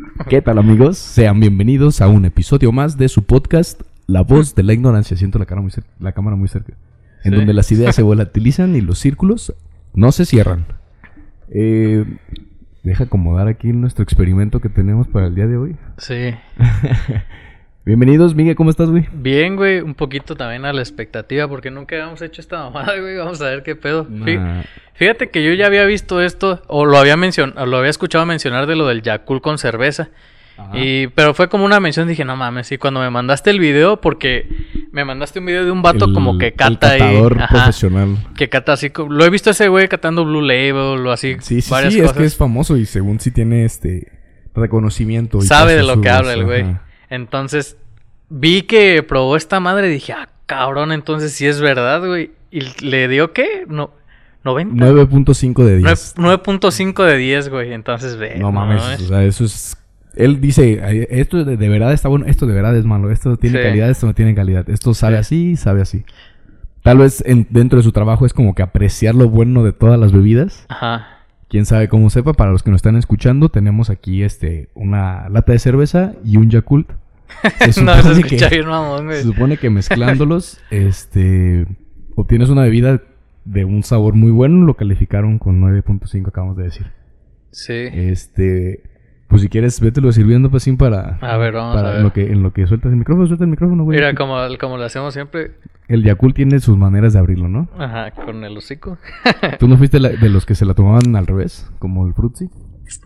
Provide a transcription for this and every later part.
¿Qué tal amigos? Sean bienvenidos a un episodio más de su podcast La voz de la ignorancia. Siento la, cara muy cer- la cámara muy cerca. En Sí. donde las ideas se volatilizan y los círculos no se cierran. Eh, deja acomodar aquí nuestro experimento que tenemos para el día de hoy. Sí. Bienvenidos, Miguel, ¿cómo estás, güey? Bien, güey, un poquito también a la expectativa porque nunca habíamos hecho esta mamada, güey. Vamos a ver qué pedo. Nah, Fíjate que yo ya había visto esto o lo había mencionado, lo había escuchado mencionar de lo del Yakult con cerveza. ajá. Y pero fue como una mención, dije, no mames, y cuando me mandaste el video porque me mandaste un video de un vato El- como que el cata ahí, catador ajá, profesional. que cata así, lo he visto a ese güey catando Blue Label o así Sí, sí, varias sí, es que es famoso y según sí tiene este reconocimiento. y Sabe de lo que habla el güey. Entonces, vi que probó esta madre y dije, ah, cabrón, entonces sí es verdad, güey. ¿Y le dio qué? No, 90. 9.5 de 10. Nueve- 9.5 de 10, güey. Entonces, ve. No mames, o sea, eso es... Él dice, "Ay, esto de, de verdad está bueno, esto de verdad es malo, esto tiene Sí. calidad, esto no tiene calidad, esto sabe Sí. así, sabe así. Tal vez en- dentro de su trabajo es como que apreciar lo bueno de todas las bebidas. Ajá. Quién sabe cómo sepa, para los que nos están escuchando, tenemos aquí este una lata de cerveza y un Yakult. Se no, se que- bien mamón, Se supone que mezclándolos, este, obtienes una bebida de un sabor muy bueno. Lo calificaron con 9.5, acabamos de decir. Sí. Este, pues si quieres, vételo sirviendo, pues, sin para. A ver, vamos para a ver. En lo, que, en lo que sueltas el micrófono, suelta el micrófono, güey. Mira, como, como lo hacemos siempre. El Yakult tiene sus maneras de abrirlo, ¿no? Ajá, con el hocico. ¿Tú no fuiste la- de los que se la tomaban al revés? Como el Fruitsy.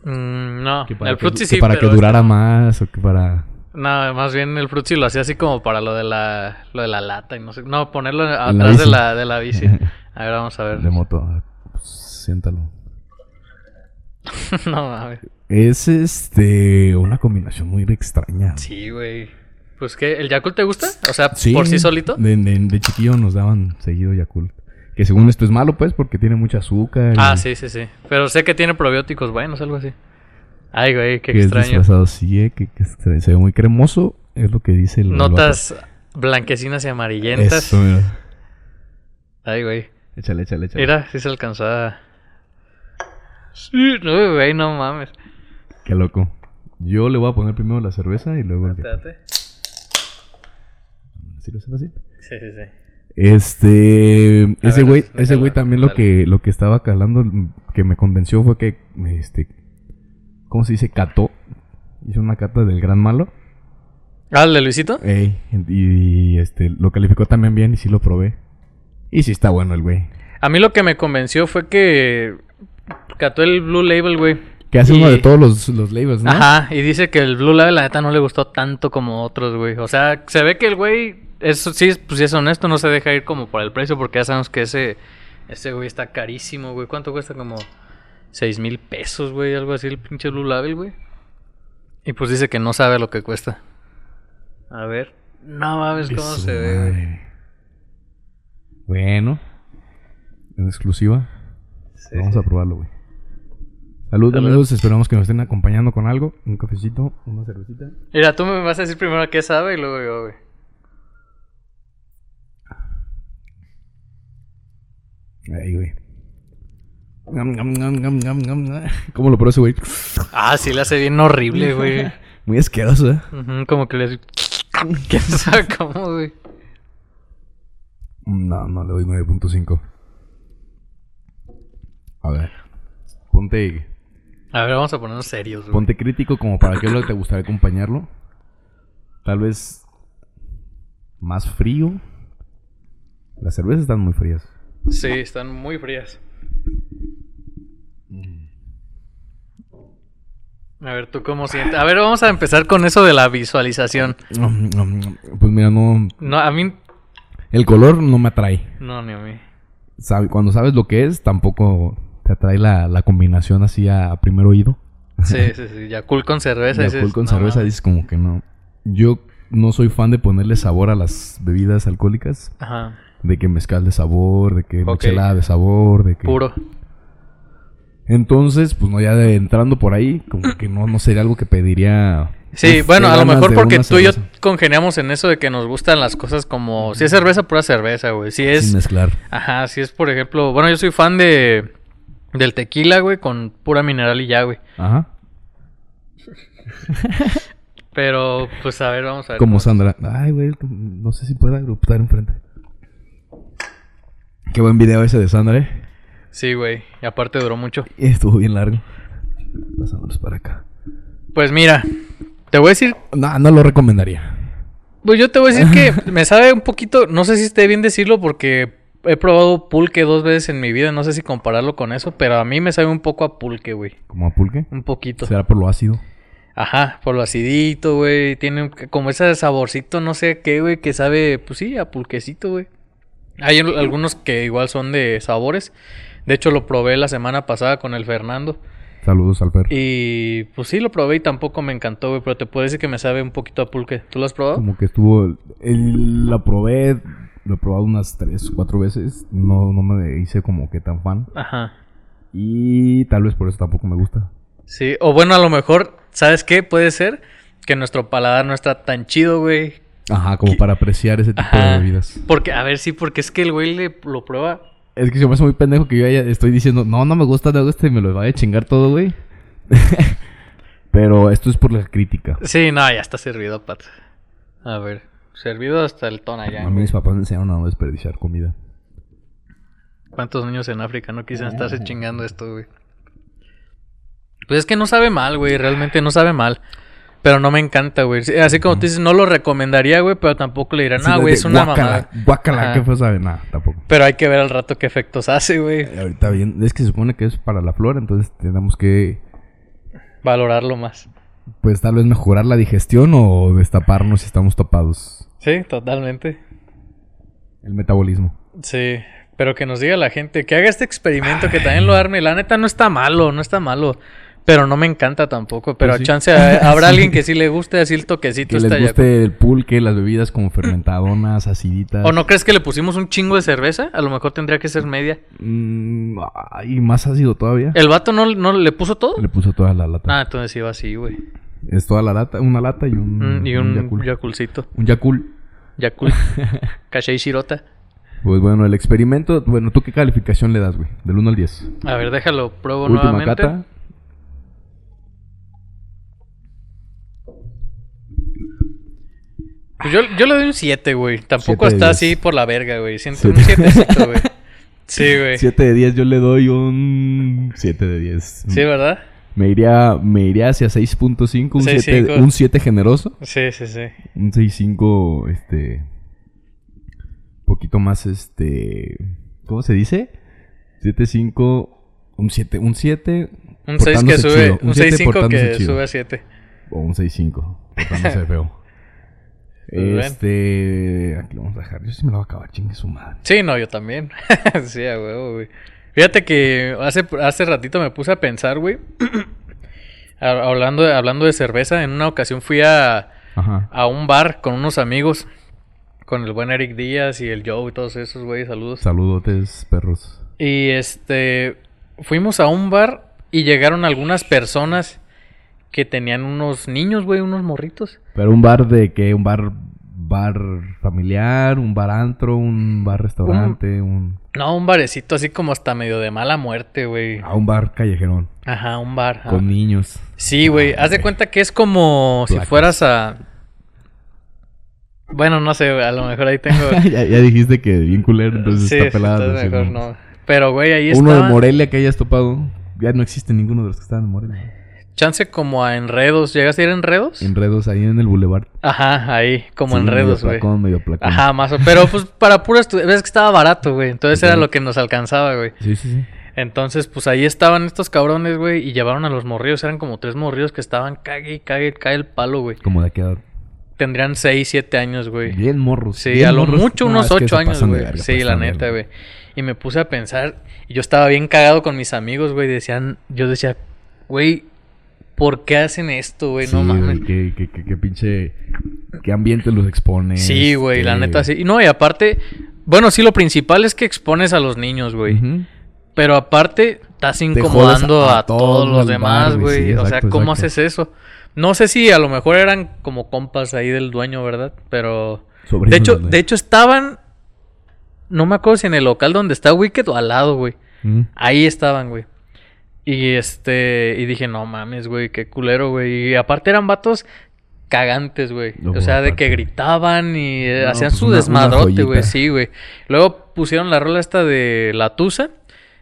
Mm, no, el que sí, para pero que durara este no. más o que para. No, más bien el Fruitsy lo hacía así como para lo de la, lo de la lata y no sé. No, ponerlo la atrás de bici. la, de la bici. A ver, vamos a ver. De moto. A ver, pues, siéntalo. no mames. Es este una combinación muy extraña. Sí, güey. Pues qué, ¿el Yakult te gusta? O sea, Sí, por sí solito. De, de- de chiquillo nos daban seguido Yakult. Que según esto es malo, pues, porque tiene mucha azúcar. Ah, sí, sí, sí. Pero sé que tiene probióticos buenos, algo así. Ay, güey, qué que es extraño. disfrazado así, eh, que, que se ve muy cremoso. Es lo que dice el. el Notas blanquecinas y amarillentas. Eso, mira. Ay, güey. Échale, échale, échale. Mira, sí se alcanzaba. Sí, no, güey, no mames. Qué loco. Yo le voy a poner primero la cerveza y luego el Yakult. ¿Sí lo hace fácil? Sí, sí, sí. Este, ese güey, ese güey también lo que, lo que estaba calando, que me convenció fue que, este, ¿cómo se dice? Cató. Hizo una cata del gran malo. Ah, ¿el de Luisito? Ey, y, este, lo calificó también bien y sí lo probé. Y sí está bueno el güey. A mí lo que me convenció fue que cató el Blue Label, güey. Que hace Y- uno de todos los, los labels, ¿no? Ajá, y dice que el Blue Label la neta no le gustó tanto como otros, güey. O sea, se ve que el güey, es, sí, pues sí es honesto, no se deja ir como por el precio, porque ya sabemos que ese, ese güey está carísimo, güey. ¿Cuánto cuesta? Como seis mil pesos, güey, algo así, el pinche Blue Label, güey. Y pues dice que no sabe lo que cuesta. A ver. No mames cómo se ve, güey. Bueno. En exclusiva. Sí, Vamos a probarlo, güey. Salud, Salud. amigos. Esperamos que nos estén acompañando con algo. Un cafecito, una cervecita. Mira, tú me vas a decir primero qué sabe y luego yo, güey. Ahí, güey. ¿Cómo lo probó ese güey? Ah, sí le hace bien horrible, güey. Muy asqueroso, ¿eh? Como que le hace... ¿Quién sabe cómo, güey? No, no, le doy 9.5. A ver. Ponte, A ver, vamos a ponernos serios, güey. ponte crítico como para qué lo te gustaría acompañarlo. Tal vez más frío. Las cervezas están muy frías. Sí, están muy frías. A ver, ¿tú cómo sientes? A ver, vamos a empezar con eso de la visualización. Pues mira, no. No, a mí... El color no me atrae. No, ni a mí. Cuando sabes lo que es, tampoco te atrae la, la combinación así a, a primer oído. Sí, sí, sí. Yakult con cerveza. Yakult dices, con no, cerveza dices como que no. Yo no soy fan de ponerle sabor a las bebidas alcohólicas. Ajá. De que mezcal de sabor, de que Ok. michelada de sabor, de que... Puro. Entonces, pues no, ya de- entrando por ahí, como que no, no sería algo que pediría... Sí, bueno, qué a lo mejor porque tú y yo congeniamos en eso de que nos gustan las cosas como... Si es cerveza, pura cerveza, güey. Si es... Sin mezclar. Ajá, si es, por ejemplo... Bueno, yo soy fan de... Del tequila, güey, con pura mineral y ya, güey. Ajá. Pero, pues a ver, vamos a ver. Como Sandra. Ay, güey, no sé si pueda eruptar enfrente. Qué buen video ese de Sandra, eh. Sí, güey. Y aparte duró mucho. Y Estuvo bien largo. Pasámonos para acá. Pues mira, te voy a decir. No, no lo recomendaría. Pues yo te voy a decir que me sabe un poquito. No sé si esté bien decirlo porque he probado pulque dos veces en mi vida. No sé si compararlo con eso. Pero a mí me sabe un poco a pulque, güey. ¿Como a pulque? Un poquito. ¿Será por lo ácido? Ajá, por lo acidito, güey. Tiene como ese saborcito, no sé qué, güey, que sabe, pues sí, a pulquecito, güey. Hay al- algunos que igual son de sabores. De hecho, lo probé la semana pasada con el Fernando. Saludos al Fer. Y pues sí, lo probé y tampoco me encantó, güey. Pero te puedo decir que me sabe un poquito a pulque. ¿Tú lo has probado? Como que estuvo. el- la probé. Lo he probado unas tres, cuatro veces. No, no me hice como que tan fan. Ajá. Y tal vez por eso tampoco me gusta. Sí, o bueno, a lo mejor, ¿sabes qué? Puede ser que nuestro paladar no está tan chido, güey. Ajá, como para apreciar ese tipo Ajá. de bebidas. Porque, a ver, sí, porque es que el güey le, lo prueba. Es que se me hace muy pendejo que yo ya estoy diciendo, no, no me gusta, no me gusta y me lo vaya a chingar todo, güey. Pero esto es por la crítica. Sí, no, ya está servido, Pat. A ver, servido hasta el ton allá. A mí güey. mis papás me enseñaron a no desperdiciar comida. ¿Cuántos niños en África no quisieran estarse chingando esto, güey? Pues es que no sabe mal, güey. Realmente no sabe mal. Pero no me encanta, güey. Sí, Así como tú dices, no lo recomendaría, güey. Pero tampoco le dirán, ah, güey, es una guácala, mamada. Guácala. ¿qué fue sabe? Nada, tampoco. Pero hay que ver al rato qué efectos hace, güey. Eh, Ahorita bien, es que se supone que es para la flora, entonces tenemos que, Valorarlo más. pues tal vez mejorar la digestión o destaparnos si estamos tapados. Sí, totalmente. El metabolismo. Sí. Pero que nos diga la gente, que haga este experimento, que también lo arme. La neta no está malo, no está malo. Pero no me encanta tampoco. Pero Pues sí. chance a- habrá alguien que sí le guste así el toquecito. Que les guste el pulque, las bebidas como fermentadonas, aciditas. ¿O no crees que le pusimos un chingo de cerveza? A lo mejor tendría que ser media. Mm, ay, más ácido todavía. ¿El vato no, no le puso todo? Le puso toda la lata. Ah, entonces iba así, güey. Es toda la lata, una lata y un, Mm, y un Yakult. Yakulcito. Un Yakult. Yakul. Caché y Shirota. Pues bueno, el experimento, bueno, ¿tú qué calificación le das, güey? Del 1 al 10. A ver, déjalo, pruebo Última nuevamente. cata. Pues yo, yo le doy un 7, güey. Tampoco está así por la verga, güey. Siento Siete. un 7 güey. Sí, güey. 7 de 10, yo le doy un 7 de 10. Sí, ¿verdad? Me iría, me iría hacia 6.5, un 7 6.5. un 7 generoso. Sí, sí, sí. Un 6.5, este. poquito más, este. ¿Cómo se dice? 7.5. Un 7. Un 7. Un 6 que sube. chido, Un siete 6-5 portándose que chido. sube a 7. O un 6.5. Portándose feo. Este. Aquí lo vamos a dejar. Yo sí me lo voy a acabar, chingue su madre. Sí, no, yo también. sí, a huevo, güey. Fíjate que hace, hace ratito me puse a pensar, güey. Ha- hablando, de, hablando de cerveza, en una ocasión fui a, Ajá. a un bar con unos amigos. Con el buen Eric Díaz y el Joe y todos esos, güey. Saludos. Saludotes, perros. Y este. Fuimos a un bar y llegaron algunas personas que tenían unos niños, güey, unos morritos. Pero un bar de qué? Un bar. Bar familiar, un bar antro, un bar restaurante, un. No, un barecito así como hasta medio de mala muerte, güey. Ah, un bar callejerón. Ajá, un bar. Con niños. Sí, güey. Haz de cuenta que es como si fueras a. Bueno, no sé, a lo mejor ahí tengo. ya, ya dijiste que bien culero, entonces sí, está pelada. entonces mejor no. Pero, güey, ahí Uno estaba. de Morelia que hayas topado. Ya no existe ninguno de los que estaban en Morelia. Chance como a enredos. ¿Llegaste a ir a enredos? Enredos ahí en el boulevard. Ajá, ahí, como Sí, enredos, medio güey. placón, medio placón. Ajá, más o Pero pues para puras. Ves que estaba barato, güey. Entonces era lo que nos alcanzaba, güey. Sí, sí, sí. Entonces, pues ahí estaban estos cabrones, güey. Y llevaron a los morrillos. Eran como tres morrillos que estaban cague cague, cae el palo, güey. Como de aquí a... Tendrían seis, siete años, güey. Bien morros. Sí, bien a lo morros. mucho No, unos es que ocho se años, pasan de güey. Sí, la neta, güey. Y me puse a pensar, y yo estaba bien cagado con mis amigos, güey. Decían, yo decía, güey, ¿por qué hacen esto, güey? no mames. qué, qué, qué, qué pinche... ¿Qué ambiente los expone? Sí, güey, la este- neta sí. Y no, y aparte, bueno, sí, lo principal es que expones a los niños, güey. Pero aparte, estás incomodando a a, todos todos los demás, güey. Sí, o sea, ¿cómo exacto. haces eso? No sé si a lo mejor eran como compas ahí del dueño, ¿verdad? Pero... Sobrinos de hecho, de hecho estaban... No me acuerdo si en el local donde está Wicked o al lado, güey. Mm. Ahí estaban, güey. Y este, y dije, no mames, güey, qué culero, güey. Y aparte eran vatos cagantes, güey. No, o sea, de que gritaban y eh, No, hacían pues su una- desmadrote, güey. Sí, güey. Luego pusieron la rola esta de La Tusa.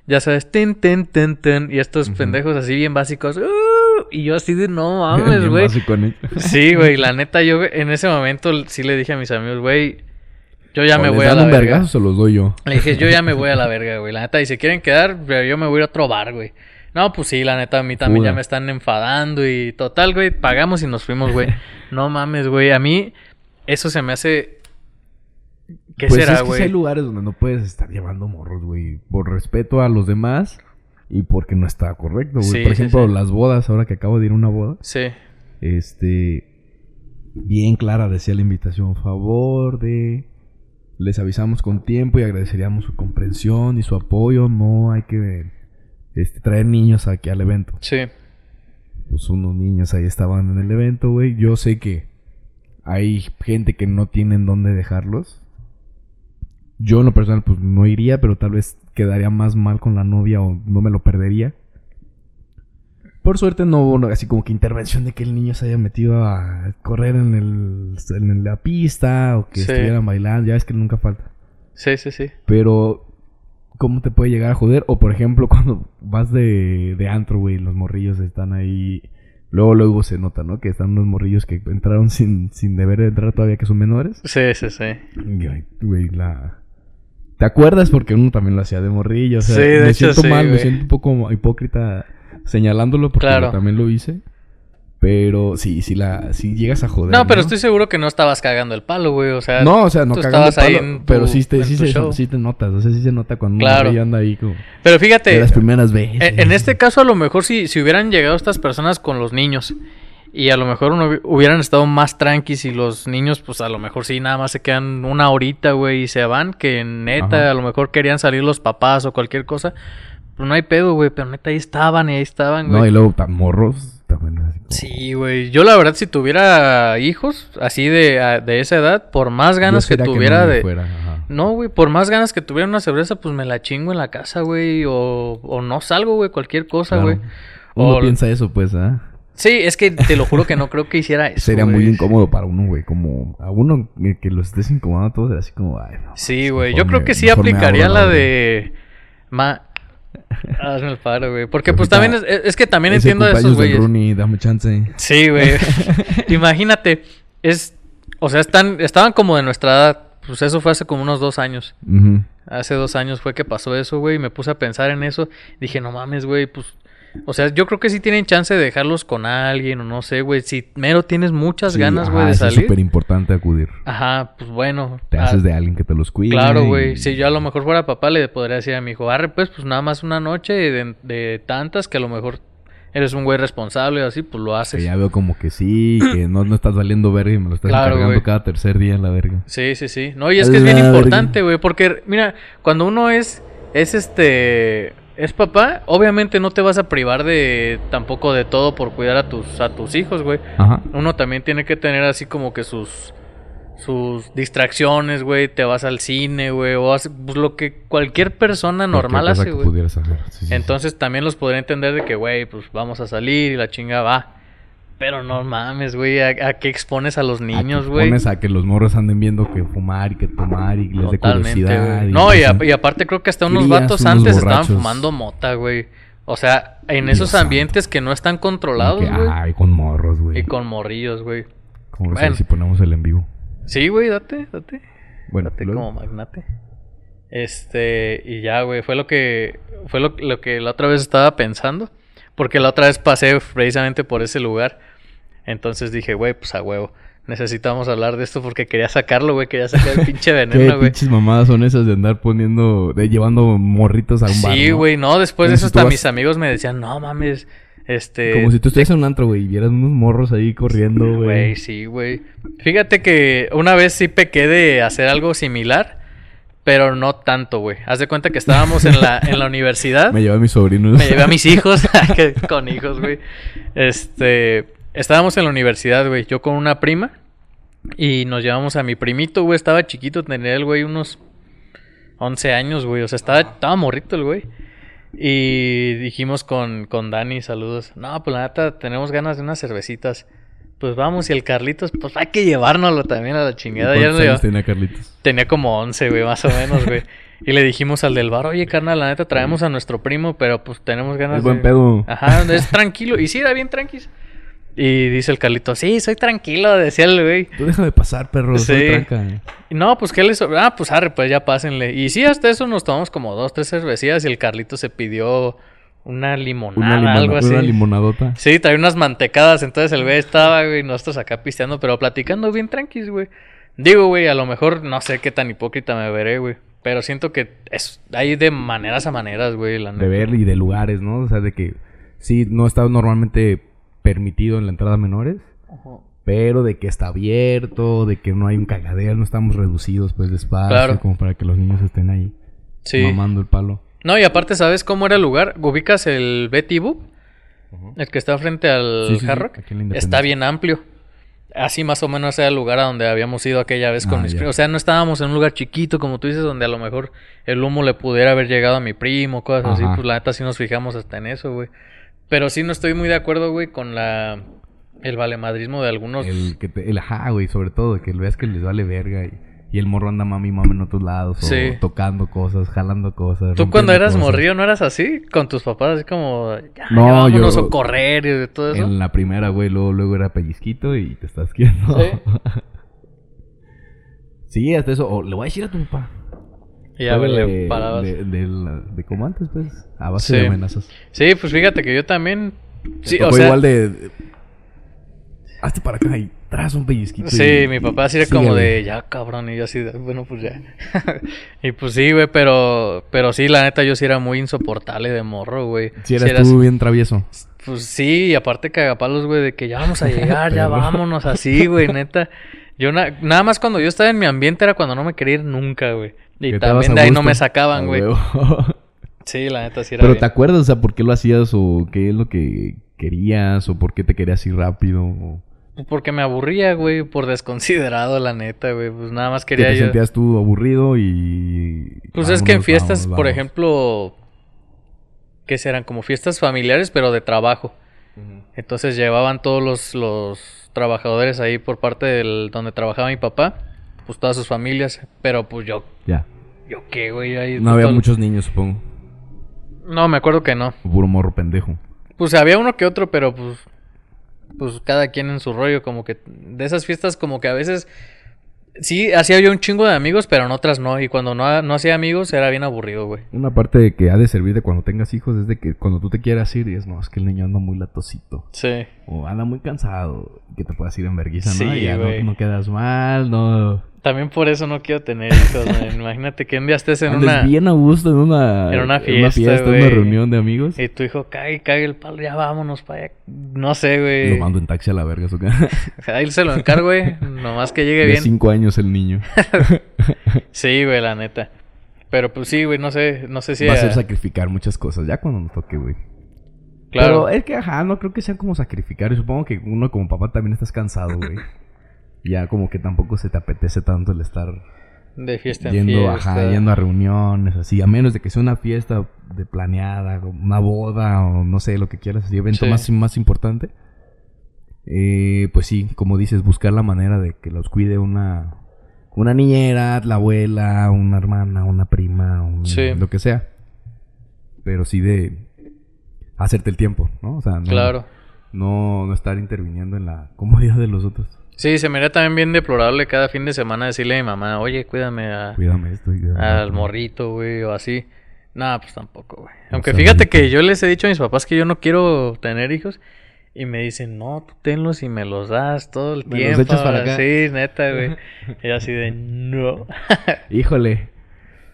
Ya sabes, ten, ten, ten, ten. Y estos pendejos así bien básicos. "Uh", y yo así de, no mames, güey. Sí, güey, la neta, yo en ese momento sí le dije a mis amigos, güey, yo ya O me voy a la un verga. se los doy yo. Le dije, yo ya me voy a la verga, güey. La neta, y si quieren quedar, yo me voy a ir a otro bar, güey. No, pues sí, la neta, a mí también ya me están enfadando y total, güey, pagamos y nos fuimos, güey. No mames, güey, a mí eso se me hace... ¿Qué pues será, es que güey? hay lugares donde no puedes estar llevando morros, güey. Por respeto a los demás y porque no está correcto, güey. Sí, Por sí, ejemplo, sí. las bodas, ahora que acabo de ir a una boda, Sí, este. Bien clara decía la invitación, favor de. Les avisamos con tiempo y agradeceríamos su comprensión y su apoyo. No hay que este, traer niños aquí al evento. sí, Pues unos niños ahí estaban en el evento, güey. Yo sé que hay gente que no tienen dónde dejarlos. Yo en lo personal pues no iría, pero tal vez quedaría más mal con la novia o no me lo perdería. Por suerte no hubo así como que intervención de que el niño se haya metido a correr en, el, en la pista o que Sí. estuvieran bailando. Ya ves que nunca falta. sí, sí, sí. Pero, ¿cómo te puede llegar a joder? O, por ejemplo, cuando vas de, de antro, güey, los morrillos están ahí. Luego, luego se nota, ¿no? Que están unos morrillos que entraron sin, sin deber de entrar todavía, que son menores. Sí, sí, sí. Güey, la... ¿Te acuerdas? Porque uno también lo hacía de morrillo. O sea, Sí, de me hecho, siento sí, mal, me siento un poco hipócrita señalándolo porque Claro. también lo hice. Pero sí, sí, la, sí llegas a joder. No, pero estoy seguro que no estabas cagando el palo, güey. O sea, No, o sea, no tú cagando estabas ahí palo, en tu- pero sí, te, sí, se, sí te notas. O sea, sí se nota cuando Claro. anda ahí como... Pero De fíjate, las primeras veces. En, en este caso, a lo mejor si, si hubieran llegado estas personas con los niños y a lo mejor uno hubi- hubieran estado más tranquis y los niños, pues a lo mejor sí, nada más se quedan una horita, güey, y se van, que neta, Ajá. a lo mejor querían salir los papás o cualquier cosa. Pues no hay pedo, güey, pero neta ahí estaban y ahí estaban, güey. No, y luego tan morros también. así como- Sí, güey. Yo la verdad, si tuviera hijos así de, de esa edad, por más ganas que tuviera no de... fuera. No, güey, por más ganas que tuviera una cerveza, pues me la chingo en la casa, güey. O, o no salgo, güey, cualquier cosa, Claro. güey. Uno O- piensa eso, pues, ¿ah? Sí, es que te lo juro que no creo que hiciera eso. Sería muy incómodo para uno, güey. Como a uno que los estés incomodando a todos, era así como, ay, no. Sí, güey. Yo creo me- que sí aplicaría la verga. de. Ma. Hazme el paro, güey. Porque pues también es, es que también entiendo a esos güeyes. Rooney, dame chance. Sí, güey. Imagínate. Es. O sea, están, estaban como de nuestra edad. Pues eso fue hace como unos dos años. Hace dos años fue que pasó eso, güey. Y me puse a pensar en eso. Dije, no mames, güey. Pues. O sea, yo creo que sí tienen chance de dejarlos con alguien o no sé, güey. Si mero tienes muchas Sí, ganas, güey, de eso Es salir. súper importante acudir. Ajá, pues bueno. Te ah, haces de alguien que te los cuide. Claro, y- güey. Si yo a lo mejor fuera papá, le podría decir a mi hijo, arre, pues, pues nada más una noche de, de tantas que a lo mejor eres un güey responsable o así, pues lo Que haces. ya veo como que sí, que no, no estás valiendo verga y me lo estás Claro, encargando güey. cada tercer día en la verga. Sí, sí, sí. No, y es que es bien verga. importante, güey, porque, mira, cuando uno es, es este, es papá, obviamente no te vas a privar de, tampoco de todo por cuidar a tus, a tus hijos, güey. Ajá. Uno también tiene que tener así como que sus sus distracciones, güey, te vas al cine, güey, o hace, pues lo que cualquier persona normal Cualquier hace, güey. Sí, sí. Entonces también los podría entender de que, güey, pues vamos a salir y la chinga va. Pero no mames, güey, ¿a, a qué expones a los niños, güey? Pones a que los morros anden viendo que fumar y que tomar y les dé curiosidad. y No, y, hacen- a- y aparte creo que hasta unos vatos unos antes estaban fumando mota, güey. O sea, en Dios esos santo. ambientes que no están controlados, que, güey. Ay, con morros, güey. Y con morrillos, güey. Como bueno. si ponemos el en vivo. Sí, güey, date, date. Bueno, Date luego. como magnate. Este, y ya, güey, fue lo que fue lo, lo que la otra vez estaba pensando, porque la otra vez pasé precisamente por ese lugar. Entonces dije, güey, pues a huevo, necesitamos hablar de esto porque quería sacarlo, güey, quería sacar el pinche ¿Qué veneno, güey. pinches mamadas son esas de andar poniendo, de llevando morritos a un bar? Sí, güey, no, después de eso si hasta vas- mis amigos me decían, "No mames, este Como si tú estuvieras en un antro, güey, y vieras unos morros ahí corriendo, güey. Güey, sí, güey. Fíjate que una vez sí pequé de hacer algo similar, pero no tanto, güey. Haz de cuenta que estábamos en la, en la universidad. Me llevé a mis sobrinos. Me llevé a mis hijos, con hijos, güey. Este, estábamos en la universidad, güey, yo con una prima y nos llevamos a mi primito, güey, estaba chiquito, tenía el güey unos 11 años, güey, o sea, estaba, estaba morrito el güey. Y dijimos con, con Dani, saludos. No, pues la neta, tenemos ganas de unas cervecitas. Pues vamos, y el Carlitos, pues hay que llevárnoslo también a la chingada. ¿Y cuántos años tenía Carlitos? Tenía como 11, güey, más o menos, güey. Y le dijimos al del bar, oye, carnal, la neta traemos a nuestro primo, pero pues tenemos ganas Es buen de... pedo. Ajá, es tranquilo. Y sí, era bien tranquis. Y dice el Carlito, sí, soy tranquilo, decía el güey. Tú déjame pasar, perro. Soy Sí. tranca. Y no, pues, ¿qué les... Ah, pues, arre, pues ya pásenle. Y sí, hasta eso nos tomamos como dos, tres cervecillas y el Carlito se pidió una limonada, Una, algo así. una limonadota. Sí, traía unas mantecadas, entonces el güey estaba, güey, nosotros acá pisteando, pero platicando bien tranquis, güey. Digo, güey, a lo mejor no sé qué tan hipócrita me veré, güey. Pero siento que es hay de maneras a maneras, güey, la De ver y de lugares, ¿no? O sea, de que sí, no está normalmente permitido en la entrada a menores. Pero de que está abierto, de que no hay un cagadero, no estamos reducidos pues de espacio, Claro. como para que los niños estén ahí Sí. mamando el palo. No, y aparte, ¿sabes cómo era el lugar? ¿Ubicas el Betty Boop? El que está frente al Sí, Hard Rock. Está bien amplio. Así más o menos era el lugar a donde habíamos ido aquella vez con Ah, mis primos. O sea, no estábamos en un lugar chiquito, como tú dices, donde a lo mejor el humo le pudiera haber llegado a mi primo, cosas así. Pues la neta sí nos fijamos hasta en eso, güey. Pero sí no estoy muy de acuerdo, güey, con la... El valemadrismo de algunos... El que te, el ajá, güey, sobre todo, que veas que les vale verga y, y el morro anda mami mami en otros lados, Sí. o tocando cosas, jalando cosas. ¿Tú cuando eras cosas. morrillo no eras así? Con tus papás, así como... Ya, No, ya vámonos yo- a correr y de todo eso. En la primera, güey, luego, luego era pellizquito y te estás. Sí. Sí, hasta eso. O le voy a decir a tu papá. Y ya, Juega le de, parabas. De, de de como antes, pues. A base Sí. de amenazas. Sí, pues fíjate que yo también... Sí, o sea... igual de, de- Hazte para acá y tras un pellizquito. Sí, y- mi papá así era como de, ya cabrón, y yo así de, bueno, pues ya. y pues sí, güey, pero, pero sí, la neta, yo sí era muy insoportable de morro, güey. Si eras Sí tú así- bien travieso. Pues sí, y aparte cagapalos, güey, de que ya vamos a llegar, ya vámonos así, güey, neta. Yo na- nada más cuando yo estaba en mi ambiente era cuando no me quería ir nunca, güey. Y Que te también de ahí no me sacaban, güey. Sí, la neta sí era Pero bien. ¿te acuerdas, o sea, por qué lo hacías o qué es lo que querías o por qué te querías ir rápido? O... Pues Porque me aburría, güey, por desconsiderado, la neta, güey. Pues nada más Que quería te yo... sentías tú aburrido y... Pues es que en fiestas, vámonos, por vámonos. ejemplo, ¿qué serán? Como fiestas familiares, pero de trabajo. Entonces llevaban todos los, los trabajadores ahí por parte del donde trabajaba mi papá, pues todas sus familias, pero pues yo, Ya. yo qué, güey, ahí No había todo- muchos niños, supongo. No, me acuerdo que no. Puro morro pendejo. Pues había uno que otro, pero pues pues cada quien en su rollo, como que de esas fiestas como que a veces sí hacía yo un chingo de amigos, pero en otras no, y cuando no, no hacía amigos era bien aburrido, güey. Una parte de que ha de servir de cuando tengas hijos es de que cuando tú te quieras ir y es, no, es que el niño anda muy latosito. Sí. O anda muy cansado. Que te puedas ir en vergüenza, ¿no? Sí, ya no quedas mal, no... También por eso no quiero tener hijos, güey. Imagínate que un día estés en Andes una... bien a gusto en una... en una fiesta, en una güey. reunión de amigos. Y tu hijo cae cae el palo, ya vámonos para allá. No sé, güey. Lo mando en taxi a la verga, su Ahí se lo encargo, güey. Nomás que llegue De bien. cinco años el niño. Sí, güey, la neta. Pero pues sí, güey, no sé, no sé si... Va a ser sacrificar muchas cosas ya cuando nos toque, güey. claro. Pero es que, ajá, no creo que sea como sacrificar. Y supongo que uno como papá también estás cansado, güey. Ya como que tampoco se te apetece tanto el estar De fiesta en yendo, fiesta. ajá, yendo a reuniones, así. A menos de que sea una fiesta de planeada, una boda o no sé, lo que quieras, así, evento Sí. más, más importante. Eh, pues sí, como dices, buscar la manera de que los cuide una, una niñera, la abuela, una hermana, una prima, un- Sí. lo que sea. Pero sí de hacerte el tiempo, ¿no? O sea, no, Claro. no, no estar interviniendo en la comodidad de los otros. Sí, se me haría también bien deplorable cada fin de semana decirle a mi mamá, oye, cuídame a- Cuídame esto cuídame al morrito, güey, o así. Nada, pues tampoco, güey. No Aunque fíjate bonito. que yo les he dicho a mis papás que yo no quiero tener hijos. Y me dicen, no, tú tenlos y me los das todo el Me los tiempo. echas para acá. Sí, neta, güey. Y así de, no. Híjole.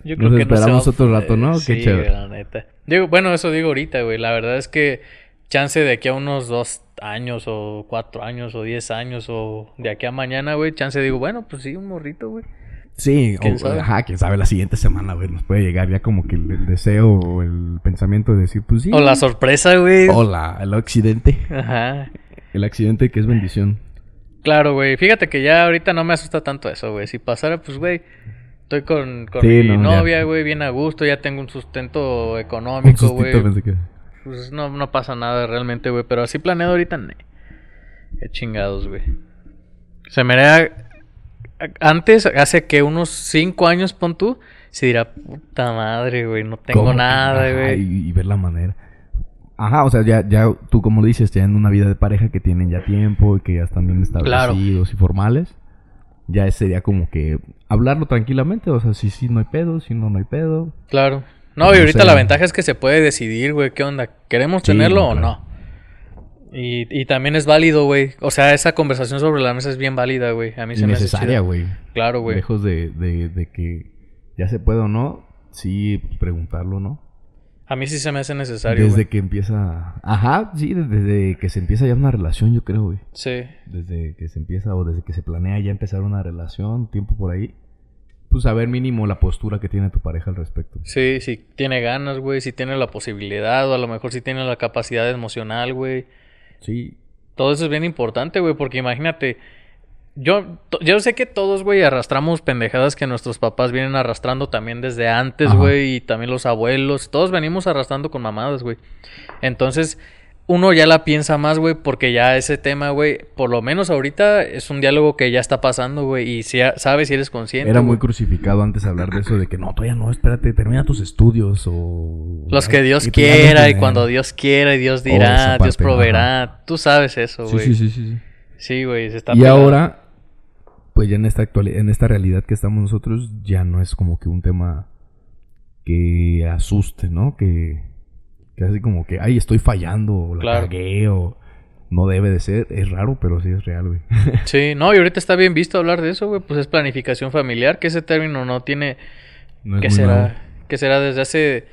Yo Nos creo que no se esperamos va a otro rato, ¿no? Qué chévere. la neta. Digo, bueno, eso digo ahorita, güey. La verdad es que chance de aquí a unos dos años o cuatro años o diez años o de aquí a mañana, güey, chance digo, bueno, pues sí, un morrito, güey. Sí, ¿Quién o, sabe? ajá, quién sabe, la siguiente semana, güey, nos puede llegar ya como que el, el deseo o el pensamiento de decir, pues sí. O la sorpresa, güey. O la- el accidente. Ajá. El accidente que es bendición. Claro, güey. Fíjate que ya ahorita no me asusta tanto eso, güey. Si pasara, pues, güey. Estoy con, con Sí, mi no, novia, güey, bien a gusto, ya tengo un sustento económico, güey. que- Pues no, no pasa nada realmente, güey. Pero así planeado ahorita, ne. Qué chingados, güey. Se me haría... Antes, hace que unos cinco años, pon tú, se dirá, puta madre, güey, no tengo nada, güey. Y, y ver la manera. Ajá, o sea, ya, ya tú como dices, ya en una vida de pareja que tienen ya tiempo y que ya están bien establecidos y formales, ya sería como que hablarlo tranquilamente, o sea, si sí no hay pedo, si no no hay pedo. Claro. No, y ahorita la ventaja es que se puede decidir, güey, qué onda. ¿Queremos Sí, tenerlo o no? Y, y también es válido, güey. O sea, esa conversación sobre la mesa es bien válida, güey. A mí se me hace güey. Claro, güey. Lejos de, de, de que ya se puede o no, sí preguntarlo, ¿no? A mí sí se me hace necesario, Desde güey. que empieza... Ajá, sí, desde que se empieza ya una relación, yo creo, güey. Sí. desde que se empieza o desde que se planea ya empezar una relación, tiempo por ahí, pues saber mínimo la postura que tiene tu pareja al respecto. Sí, si tiene ganas, güey, si tiene la posibilidad, o a lo mejor si tiene la capacidad emocional, güey. Sí, Todo eso es bien importante, güey, porque imagínate, yo, yo sé que todos, güey, arrastramos pendejadas que nuestros papás vienen arrastrando también desde antes, güey, y también los abuelos, todos venimos arrastrando con mamadas, güey. Entonces, uno ya la piensa más, güey, porque ya ese tema, güey, por lo menos ahorita es un diálogo que ya está pasando, güey, y si, sabes si eres consciente. era muy crucificado antes hablar de eso de que no, todavía no, espérate, termina tus estudios o... Los que Dios quiera y cuando Dios quiera y Dios Oh, dirá, Dios proveerá. Tú sabes eso, güey. sí, sí, sí, sí. Sí, güey, se está Y ahora, pues ya en esta actualidad, en esta realidad que estamos nosotros, ya no es como que un tema que asuste, ¿no? Que, que así como que, ay, estoy fallando, o la Claro. cagué, o no debe de ser. Es raro, pero sí es real, güey. Sí, no, y ahorita está bien visto hablar de eso, güey, pues es planificación familiar, que ese término no tiene, No es ¿qué muy será? nuevo. ¿Qué será desde hace,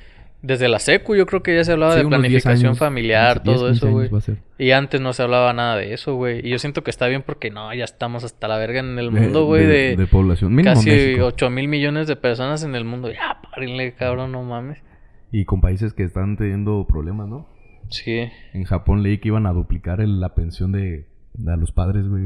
desde la secu? Yo creo que ya se hablaba Sí, de unos 10 planificación años, familiar, 10, todo 15 eso, güey. Y antes no se hablaba nada de eso, güey. Y yo siento que está bien porque no, ya estamos hasta la verga en el mundo, güey, de, de población. Mínimo casi México. 8 mil millones de personas en el mundo. Ya, párenle, cabrón, no mames. Y con países que están teniendo problemas, ¿no? Sí, En Japón leí que iban a duplicar el- la pensión de, de a los padres, güey.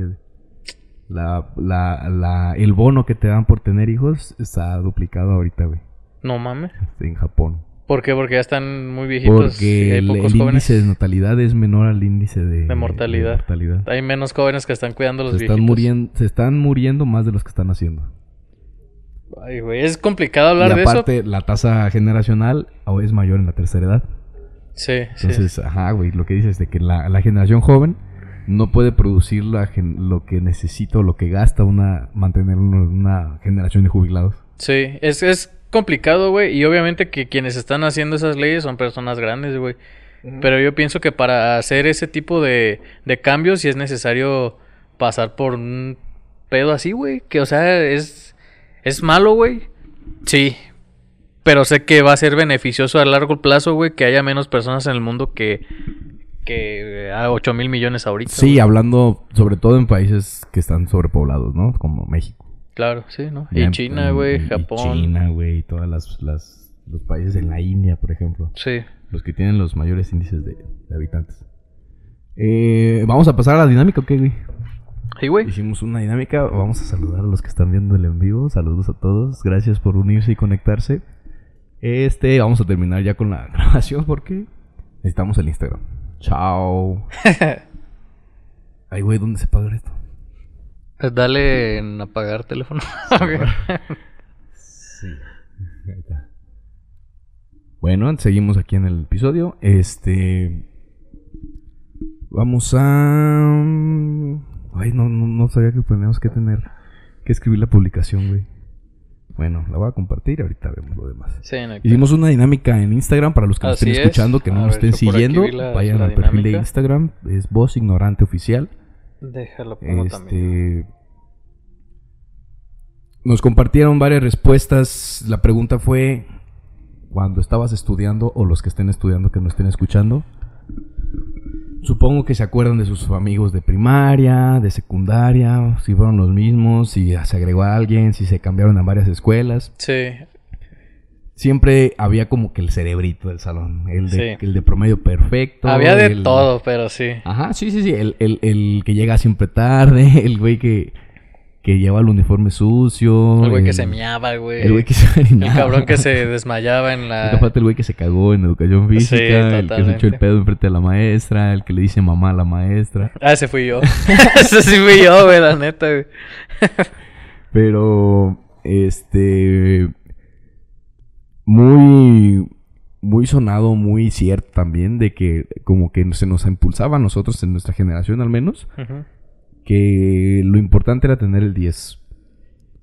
La, la, la, el bono que te dan por tener hijos está duplicado ahorita, güey. no mames. En Japón. ¿Por qué? Porque ya están muy viejitos y Porque hay el, pocos el jóvenes. índice de natalidad es menor al índice de, De mortalidad. de mortalidad. Hay menos jóvenes que están cuidando a los Se están, viejitos. muriendo, se están muriendo más de los que están haciendo. Ay, güey, es complicado hablar y de aparte, la tasa generacional es mayor en la tercera edad. eso. Sí, sí. Entonces, ajá, güey, lo que dices de que la, la generación joven no puede producir la gen- lo que necesita o lo que gasta una mantener una, una generación de jubilados. Sí, es, es complicado, güey. Y obviamente que quienes están haciendo esas leyes son personas grandes, güey. Pero yo pienso que para hacer ese tipo de, de cambios sí es necesario pasar por un pedo así, güey. Que, o sea, es, es malo, güey. Sí. Pero sé que va a ser beneficioso a largo plazo, güey, que haya menos personas en el mundo que, que a 8 mil millones ahorita. Sí, güey. hablando sobre todo en países que están sobrepoblados, ¿no? Como México. Claro, sí, ¿no? Y en- China, en- güey, Japón. China, güey, y todas las, las los países en la India, por ejemplo. Sí. Los que tienen los mayores índices de, de habitantes. Eh, Vamos a pasar a la dinámica, ¿ok, güey? Sí, güey. Hicimos una dinámica. Vamos a saludar a los que están viendo el en vivo. Saludos a todos. Gracias por unirse y conectarse. Este, vamos a terminar ya con la grabación porque necesitamos el Instagram. Chao. Ay, güey, ¿dónde se paga esto? Dale en apagar teléfono. Sí. Ahí está. Bueno, seguimos aquí en el episodio. Este. Vamos a. Ay, no, no, no sabía que tenemos que tener que escribir la publicación, güey. Bueno, la voy a compartir y ahorita vemos lo demás. Sí, en el- Hicimos una dinámica en Instagram para los que nos estén es. escuchando, que no nos estén siguiendo. la- vayan la al perfil de. Instagram. Es Voz Ignorante Oficial. Déjalo también. Este. Nos compartieron varias respuestas. La pregunta fue: cuando estabas estudiando, o los que estén estudiando que no estén escuchando, supongo que se acuerdan de sus amigos de primaria, de secundaria, si fueron los mismos, si se agregó a alguien, si se cambiaron a varias escuelas. Sí, Siempre había como que el cerebrito del salón, el de, Sí. el de promedio perfecto. había de el- todo, pero sí. Ajá, sí, sí, sí. El, el- el que llega siempre tarde, el güey que, que lleva el uniforme sucio. El güey que se miaba, güey. El güey que se El cabrón que se desmayaba en Nunca la... falta el güey que se cagó en educación Sí, física, el que se echó el pedo enfrente de la maestra, el que le dice mamá a la maestra. Ah, ese fui yo. ese sí fui yo, güey, la neta, güey. Pero, este, muy, muy sonado, muy cierto también de que como que se nos impulsaba a nosotros, en nuestra generación al menos, Ujú. Que lo importante era tener el 10.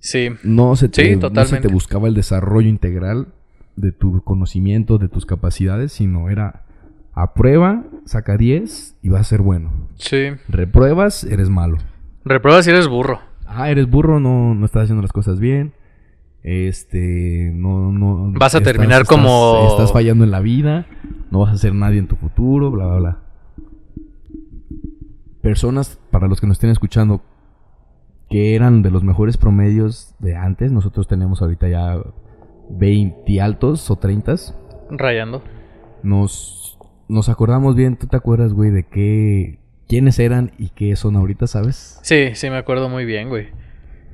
Sí, No se te, Sí, no se totalmente. te buscaba el desarrollo integral de tu conocimiento, de tus capacidades, sino era aprueba, saca 10 y vas a ser bueno. sí. Repruebas, eres malo. Reprueba si eres burro. Ah, eres burro, no, no estás haciendo las cosas bien. Este, no, no. Vas a estás- terminar estás- como- Estás fallando en la vida, no vas a ser nadie en tu futuro, bla, bla, bla. Personas, para los que nos estén escuchando, que eran de los mejores promedios de antes, nosotros tenemos ahorita ya 20 altos o 30. Rayando. Nos, nos acordamos bien, ¿tú te acuerdas, güey, de qué, quiénes eran y qué son ahorita, sabes? Sí, sí me acuerdo muy bien, güey.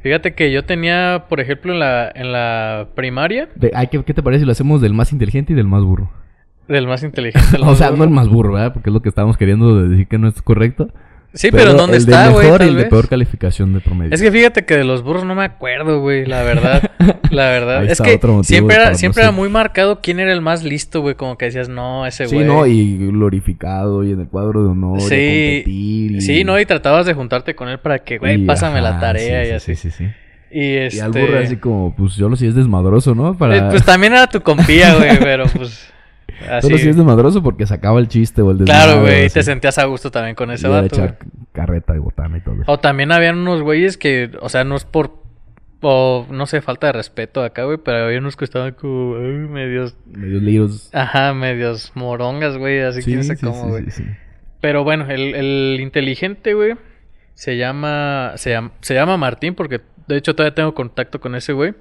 Fíjate que yo tenía, por ejemplo, en la, en la primaria, De- ay, ¿qué, qué te parece si lo hacemos del más inteligente y del más burro? del más inteligente. o sea, burro. no el más burro, ¿verdad? Porque es lo que estábamos queriendo decir que no es correcto. Sí, pero, ¿en ¿dónde el está, güey? mejor y Tal el de peor calificación de promedio. Es que fíjate que de los burros no me acuerdo, güey, la verdad. La verdad. Es que siempre era, siempre era muy marcado quién era el más listo, güey. Como que decías, no, ese Sí, güey. ¿no? Y glorificado y en el cuadro de honor. Sí. competir y- Sí, no, y tratabas de juntarte con él para que, güey, pásame la tarea sí, y sí, así. Sí, sí, sí. Y este. Y al burro así como, pues yo lo sí es desmadroso, ¿no? Para... Eh, Pues también era tu compía, güey, pero pues. Así. Solo si es desmadroso porque sacaba el chiste o el Claro, güey, te sentías a gusto también con ese vato. echar carreta y botana y todo. O también habían unos güeyes que, o sea, no es por. O no sé, falta de respeto acá, güey, pero había unos que estaban como. ay, medios. Medios líos. Ajá, medios morongas, güey, así que no sé cómo, güey. sí, sí. Pero bueno, el, el inteligente, güey, se llama, se llama. Se llama Martín, porque de hecho todavía tengo contacto con ese güey.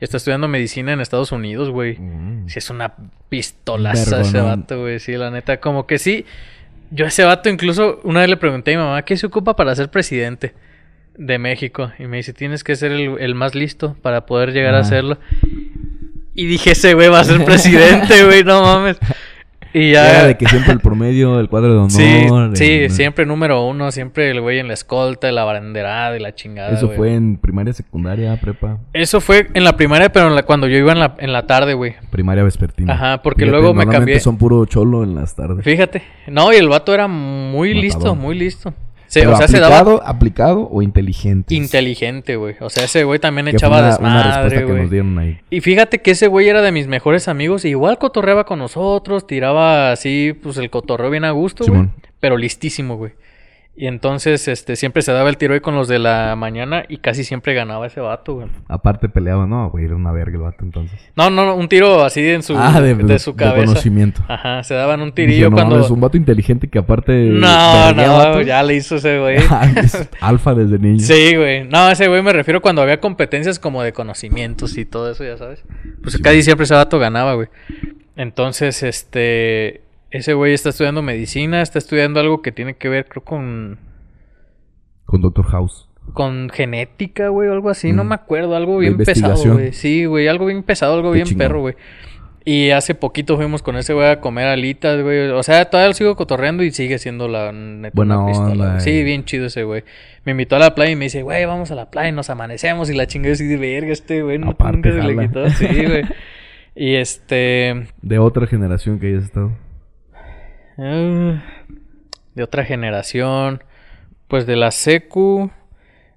Está estudiando medicina en Estados Unidos, güey. Mm. Sí, es una pistolaza ese vato, güey. Sí, la neta, como que sí. Yo a ese vato incluso una vez le pregunté a mi mamá, ¿qué se ocupa para ser presidente de México? Y me dice, tienes que ser el, el más listo para poder llegar a Ah. hacerlo. Y dije, ese güey va a ser presidente, güey, no mames. Y Era ya... de que siempre el promedio, el cuadro de honor. Sí, el- sí, siempre número uno, siempre el güey en la escolta, la banderada y la chingada. Eso güey. fue en primaria, secundaria, prepa, Eso fue en la primaria, pero en la- cuando yo iba en la, en la tarde, güey. primaria vespertina. Ajá, porque luego me cambié. son puro cholo en las tardes. Fíjate. No, y el vato era muy Matador. listo, muy listo. Se- Pero o sea, se aplicado, daba aplicado o inteligente. inteligente, güey. O sea, ese güey también Que echaba una, una desmadre, respuesta que nos dieron ahí. Y fíjate que ese güey era de mis mejores amigos. Igual cotorreaba con nosotros, tiraba así, pues el cotorreo bien a gusto, güey. Pero listísimo, güey. Y entonces, este, siempre se daba el tiro ahí con los de la mañana y casi siempre ganaba ese vato, güey. Aparte peleaba, no, güey, era una verga el vato entonces. No, no, no, un tiro así en su, ah, de, de su de cabeza. conocimiento. Ajá, se daban un Dije, tirillo no, cuando... Es un vato inteligente que aparte. No, no, ya le hizo ese güey. Es alfa desde niño. Sí, güey. No, ese güey me refiero cuando había competencias como de conocimientos y todo eso, ya sabes. Pues Sí. casi siempre ese vato ganaba, güey. Entonces, este. Ese güey está estudiando medicina, está estudiando algo que tiene que ver, creo, con. Con Doctor House. Con genética, güey, o algo así. No me acuerdo, algo bien pesado, güey. Sí, güey, algo bien pesado, algo Qué bien perro, güey. Y hace poquito fuimos con ese güey a comer alitas, güey. O sea, todavía lo sigo cotorreando y sigue siendo la neta Buena una pistola, onda. Sí, eh. bien chido ese güey. Me invitó a la playa y me dice, güey, vamos a la playa y nos amanecemos. Y la chingada así de verga este, güey. No, Aparte, nunca se le quitó. Sí, güey. Y este... De otra generación que hayas estado. Ah, de otra generación. Pues de la secu.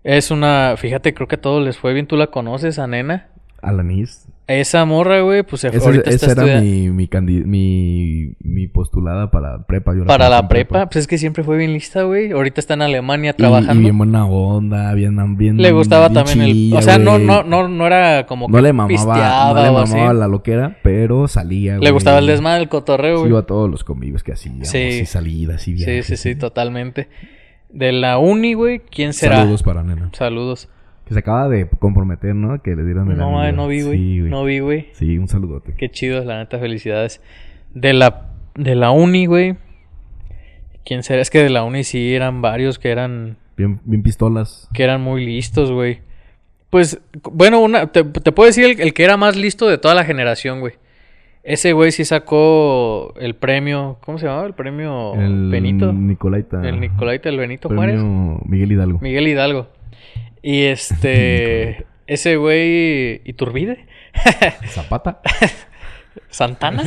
Es una... Fíjate, creo que a todos les fue bien. ¿Tú la conoces, a nena? Alanis. Esa morra, güey, pues se fue. Esa, ahorita está esa era estudiando- mi, mi, mi, mi postulada para prepa. Yo Para la prepa, pues es que siempre fue bien lista, güey. Ahorita está en Alemania Y- trabajando. Y, bien buena onda, bien, bien Le gustaba bien también el. O sea, no, no, no, no era como No que le mamaba, no le así. mamaba la loquera, pero salía, Le güey. gustaba el desmadre, el cotorreo, Sí, güey. iba a todos los convivios que hacíamos, Sí. y salidas y Sí, viajes. sí, sí, y- totalmente. De la uni, güey, ¿quién será? Saludos para nena. Saludos. Que se acaba de comprometer, ¿no? Que le dieron el No, eh, no vi, güey. Sí, no vi, güey. Sí, un saludote. Qué chido, la neta, felicidades. De la, de la uni, güey. ¿Quién será? Es que de la uni sí eran varios que eran, Bien, bien pistolas. que eran muy listos, güey. Pues, bueno, una, te, te puedo decir el, el que era más listo de toda la generación, güey. Ese güey sí sacó el premio. ¿Cómo se llamaba? El premio El Benito. Nicolaita. El Nicolaita del Benito Juárez. Premio Miguel Hidalgo. Miguel Hidalgo. Y este. ese güey. Iturbide. Zapata. Santana.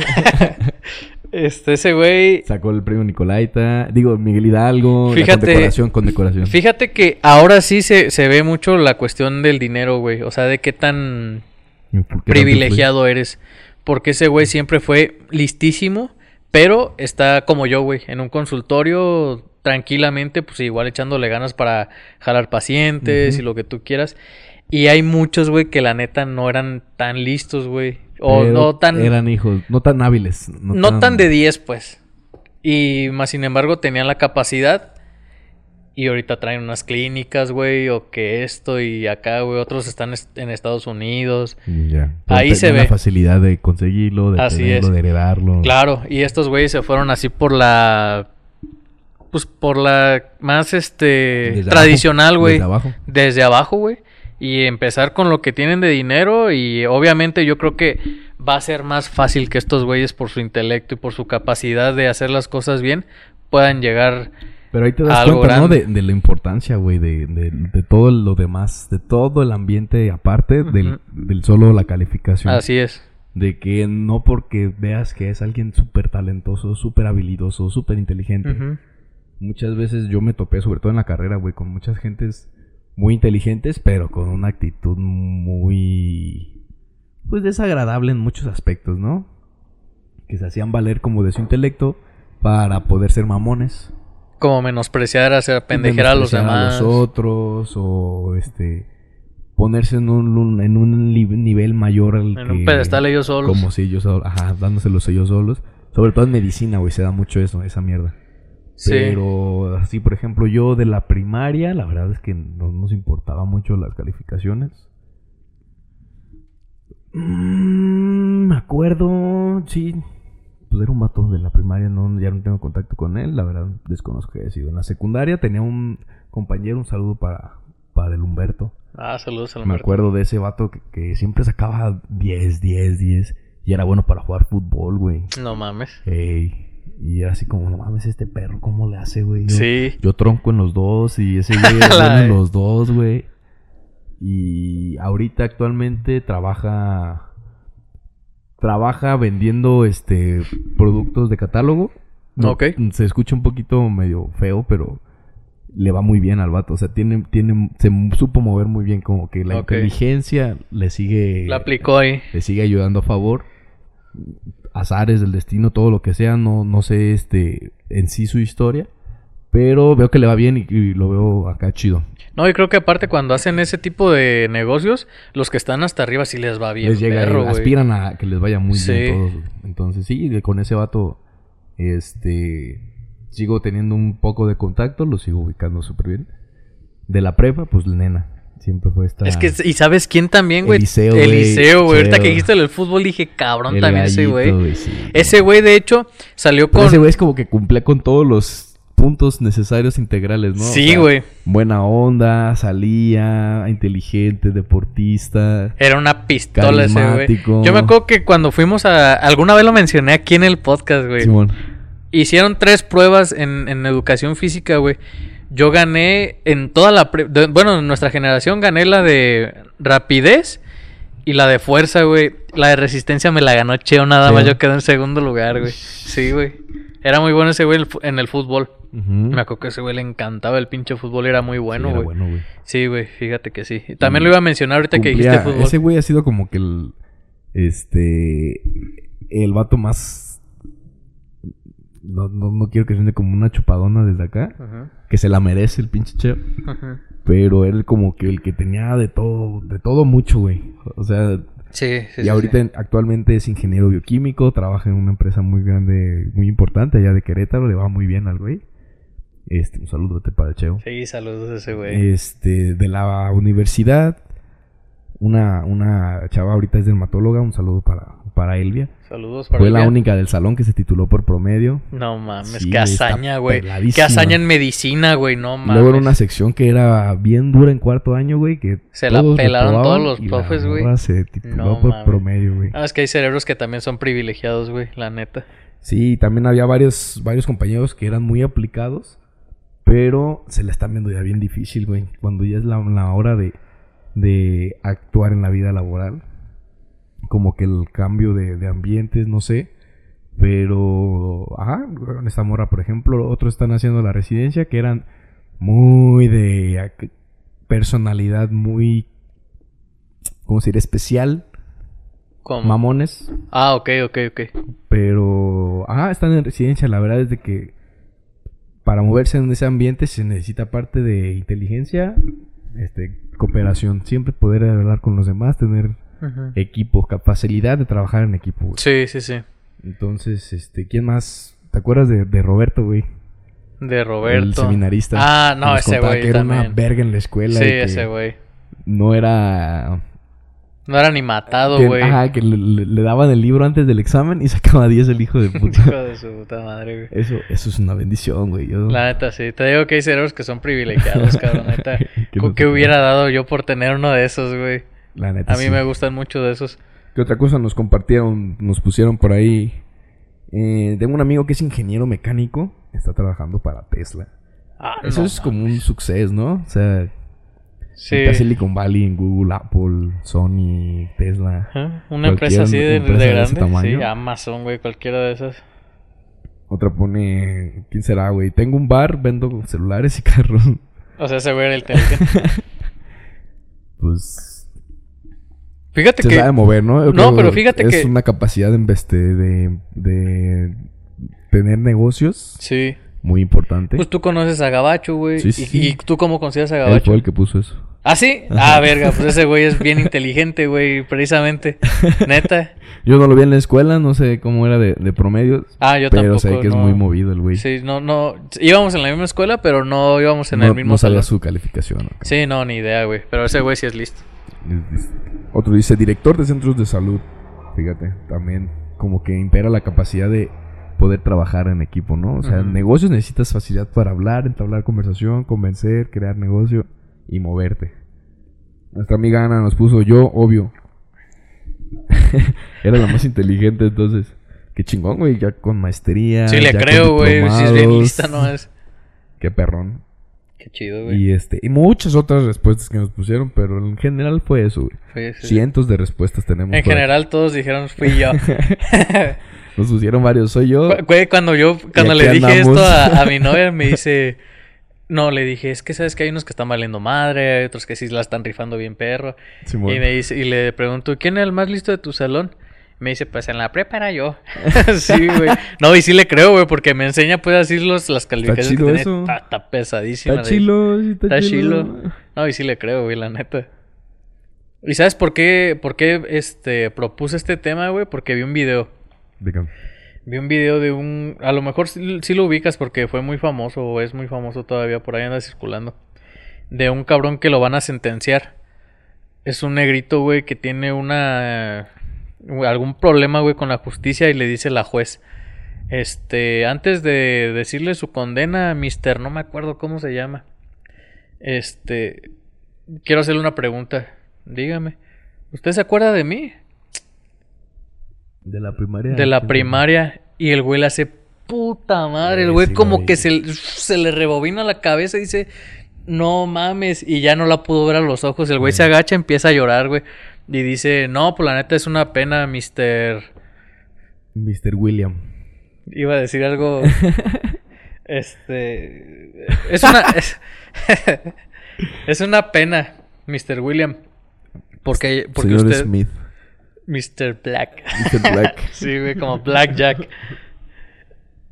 este, ese güey. Sacó el premio Nicolaita. Digo, Miguel Hidalgo. la Fíjate- condecoración, condecoración. Fíjate que ahora sí se, se ve mucho la cuestión del dinero, güey. O sea, de qué tan ¿Qué tanto privilegiado eres. Porque ese güey siempre fue listísimo, pero está como yo, güey, en un consultorio tranquilamente, pues igual echándole ganas para jalar pacientes y lo que tú quieras. Y hay muchos, güey, que la neta no eran tan listos, güey. O Pero no tan... Eran hijos, no tan hábiles. No, no tan de 10, pues. Y más sin embargo tenían la capacidad. Y ahorita traen unas clínicas, güey, o que esto y acá, güey. Otros están est- en Estados Unidos. Ya. Pero Ahí se ve. la facilidad de conseguirlo, de Así tenerlo, de heredarlo. Claro, y estos güeyes se fueron así por la. Pues por la más este Desde tradicional, güey. desde abajo. Desde abajo, güey. Y empezar con lo que tienen de dinero. Y obviamente yo creo que va a ser más fácil que estos güeyes, por su intelecto y por su capacidad de hacer las cosas bien, puedan llegar. Pero ahí te das Algo cuenta, ¿no? grande. De, de la importancia, güey, de, de, de todo lo demás, de todo el ambiente aparte del, Ujú. del solo la calificación. Así es. De que no porque veas que es alguien súper talentoso, súper habilidoso, súper inteligente. Ujú. Muchas veces yo me topé, sobre todo en la carrera, güey, con muchas gentes muy inteligentes, pero con una actitud muy... Pues desagradable en muchos aspectos, ¿no? Que se hacían valer como de su intelecto para poder ser mamones. Como menospreciar, hacer pendejer a los demás. los otros o este ponerse en un, en un nivel mayor al En que un pedestal ellos solos. como si ellos ajá dándoselos ellos solos sobre todo en medicina güey se da mucho eso esa mierda Sí. pero así por ejemplo yo de la primaria la verdad es que no nos importaba mucho las calificaciones Mm, me acuerdo sí pues era un vato de la primaria, no, ya no tengo contacto con él, la verdad desconozco que haya sido. En la secundaria tenía un compañero, un saludo para, para el Humberto. Ah, saludos al Me Humberto. acuerdo de ese vato que, que siempre sacaba 10, 10, 10 y era bueno para jugar fútbol, güey. No mames. Ey, y era así como, no mames, este perro, ¿cómo le hace, güey? Yo, Sí. yo tronco en los dos y ese güey bueno en los dos, güey. Y ahorita actualmente trabaja trabaja vendiendo este productos de catálogo. Ok. Se escucha un poquito medio feo, pero le va muy bien al vato. O sea, tiene, tiene, se supo mover muy bien, como que la inteligencia le sigue, La aplicó ahí. le sigue ayudando a favor. Azares del destino, todo lo que sea, no, no sé este en sí su historia. Pero veo que le va bien y, y lo veo acá chido. No, y creo que aparte cuando hacen ese tipo de negocios, los que están hasta arriba sí les va bien. les llega, perro, aspiran a que les vaya muy Sí. bien todos. Entonces, sí, con ese vato, este, sigo teniendo un poco de contacto, lo sigo ubicando súper bien. De la prepa, pues nena, siempre fue esta. Es que, ¿y sabes quién también, güey? Eliseo, güey. Eliseo, güey. Ahorita que dijiste el fútbol dije, cabrón, el también ese güey. sí, Ese güey, de hecho, salió Pero con... ese güey es como que cumplía con todos los puntos necesarios integrales, ¿no? O Sí, sea, güey. Buena onda, salía, inteligente, deportista. Era una pistola ese güey. Yo me acuerdo que cuando fuimos a... Alguna vez lo mencioné aquí en el podcast, güey. Simón. Hicieron tres pruebas en, en educación física, güey. Yo gané en toda la... pre- de- bueno, en nuestra generación gané la de rapidez y la de fuerza, güey. La de resistencia me la ganó Cheo nada más. Yo quedé en segundo lugar, güey. Sí, güey. Era muy bueno ese güey en el fútbol. Ujú. Me acuerdo que ese güey le encantaba el pinche fútbol. Era muy bueno, Sí, era güey. bueno, güey. Sí, güey. Fíjate que sí. Y También lo iba a mencionar ahorita que dijiste fútbol. Ese güey ha sido como que el. Este. El vato más. No, no, no quiero que suene como una chupadona desde acá. Ajá, Que se la merece el pinche Cheo. ajá. Pero él como que el que tenía de todo, de todo mucho, güey. O sea, Sí, sí, y sí, ahorita sí. actualmente es ingeniero bioquímico, trabaja en una empresa muy grande, muy importante allá de Querétaro, le va muy bien al güey. Este, un saludote para el Cheo. Sí, saludos a ese güey. Este, de la universidad, una, una chava ahorita es dermatóloga, un saludo para, para Elvia. Saludos para Fue la única del salón que se tituló por promedio. No mames, Sí, qué hazaña, güey. Qué hazaña en medicina, güey, no mames. Luego era una sección que era bien dura en cuarto año, güey, que Se la pelaron todos los profes, güey. se tituló No por mames. promedio, güey. Ah, es que hay cerebros que también son privilegiados, güey, la neta. Sí, también había varios, varios compañeros que eran muy aplicados, pero se la están viendo ya bien difícil, güey. Cuando ya es la, la hora de, de actuar en la vida laboral. Como que el cambio de, de ambientes, no sé. Pero, ajá, con esta morra, por ejemplo, otros están haciendo la residencia que eran muy de personalidad muy, ¿cómo se diría? Especial, ¿Cómo? mamones, Ah, ok, ok, ok. pero, ajá, están en residencia. La verdad es de que para moverse en ese ambiente se necesita parte de inteligencia, este, cooperación. Siempre poder hablar con los demás, tener Ujú. equipo, ca- facilidad de trabajar en equipo, güey. Sí, sí, sí. Entonces, este, ¿quién más? ¿Te acuerdas de, de Roberto, güey? De El Roberto. seminarista. Ah, que no, nos ese güey que era una también. verga en la escuela. Sí, y que ese güey. No era... No era ni matado, güey. Ajá, que le, le- le daban el libro antes del examen y sacaba 10 el hijo de puta. Hijo de su puta madre, güey. Eso, eso es una bendición, güey. Yo, La neta, sí. Te digo que hay cerebros que son privilegiados, cabrón. Neta. Que ¿Con no ¿Qué te hubiera dado yo por tener uno de esos, güey? La neta, A mí sí. me gustan mucho de esos. ¿Qué otra cosa nos compartieron? Nos pusieron por ahí. Eh, tengo un amigo que es ingeniero mecánico. Está trabajando para Tesla. Ah, Eso no es como un suceso, ¿no? O sea, Sí. está Silicon Valley, en Google, Apple, Sony, Tesla. Una empresa así de, empresa de de ese grande. tamaño. Sí, Amazon, güey, cualquiera de esas. Otra pone. ¿Quién será, güey? Tengo un bar, vendo celulares y carros. O sea, ese güey era inteligente. Pues. Fíjate Se que. sabe mover, ¿no? Yo No, creo pero fíjate es que- una capacidad de, este, de, de tener negocios Sí. muy importante. Pues tú conoces a Gabacho, güey. Sí, sí, y, tú cómo consideras a Él Gabacho? fue el que puso eso. ¿Ah, sí? Ah, verga, pues ese güey es bien inteligente, güey, precisamente. Neta. Yo no lo vi en la escuela, no sé cómo era de, de promedios. Ah, yo pero tampoco. sé que es muy movido el güey. Sí, no, no. Íbamos en la misma escuela, pero no íbamos en no, el mismo no sabía salón. su calificación. ¿no? Sí, no, ni idea, güey. Pero ese güey sí es listo. Otro dice director de centros de salud. Fíjate, también como que impera la capacidad de poder trabajar en equipo, ¿no? O sea, en negocios necesitas facilidad para hablar, entablar conversación, convencer, crear negocio y moverte. Nuestra amiga Ana nos puso yo, obvio. Era la más inteligente, entonces. Qué chingón, güey, ya con maestría. Sí, le ya creo, güey. Sí, es bien lista, ¿no? Es... Qué perrón. Qué chido, güey. Y este, y muchas otras respuestas que nos pusieron, pero en general fue eso, güey. Sí, sí. Cientos de respuestas tenemos. En aquí. general todos dijeron fui yo. Nos pusieron varios, soy yo. Güey, cuando yo, cuando le dije andamos. esto a, a mi novia, me dice, no, le dije, es que sabes que hay unos que están valiendo madre, hay otros que sí la están rifando bien perro. Y me dice, y le pregunto, ¿quién es el más listo de tu salón? Me dice, pues en la prepa era yo. sí, güey. No, y sí le creo, güey, porque me enseña, pues, así los, las calificaciones chido que tiene. eso. Está, está pesadísima. Está chilo, sí, está, Está chilo. chilo. No, y sí le creo, güey, la neta. ¿Y sabes por qué, por qué este, propuse este tema, güey? Porque vi un video. Dígame. Vi un video de un... A lo mejor sí, sí lo ubicas porque fue muy famoso o es muy famoso todavía, por ahí anda circulando. De un cabrón que lo van a sentenciar. Es un negrito, güey, que tiene una... algún problema, güey, con la justicia y le dice la juez. Este, antes de decirle su condena, mister, no me acuerdo cómo se llama. Este, quiero hacerle una pregunta. Dígame, ¿usted se acuerda de mí? De la primaria. de la ¿qué- primaria y el güey le hace puta madre. El Eh, güey sí, como güey. que se, se le rebobina la cabeza y dice, no mames. Y ya no la pudo ver a los ojos. El güey se agacha, empieza a llorar, güey. Y dice, no, pues la neta es una pena, mister... Mr. William. Iba a decir algo... este... Es una... Es, es una pena, Mr. William. Porque, porque Señor usted... Smith. Mr. Black. Mr. Black. Sí, güey, como Blackjack.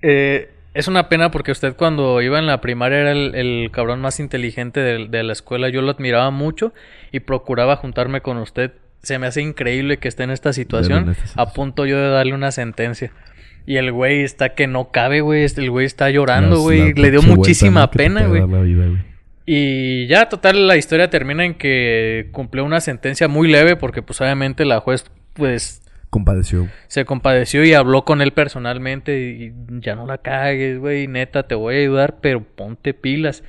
Eh, es una pena porque usted cuando iba en la primaria era el, el cabrón más inteligente de, de la escuela. Yo lo admiraba mucho y procuraba juntarme con usted. Se me hace increíble que esté en esta situación. en esta situación. A punto yo de darle una sentencia. Y el güey está que no cabe, güey. El güey está llorando, güey. Le dio muchísima pena, güey. Y ya, total, la historia termina en que cumplió una sentencia muy leve porque, pues, obviamente la juez, pues, compadeció. Se compadeció y habló con él personalmente y ya no la cagues, güey, neta, te voy a ayudar, pero ponte pilas.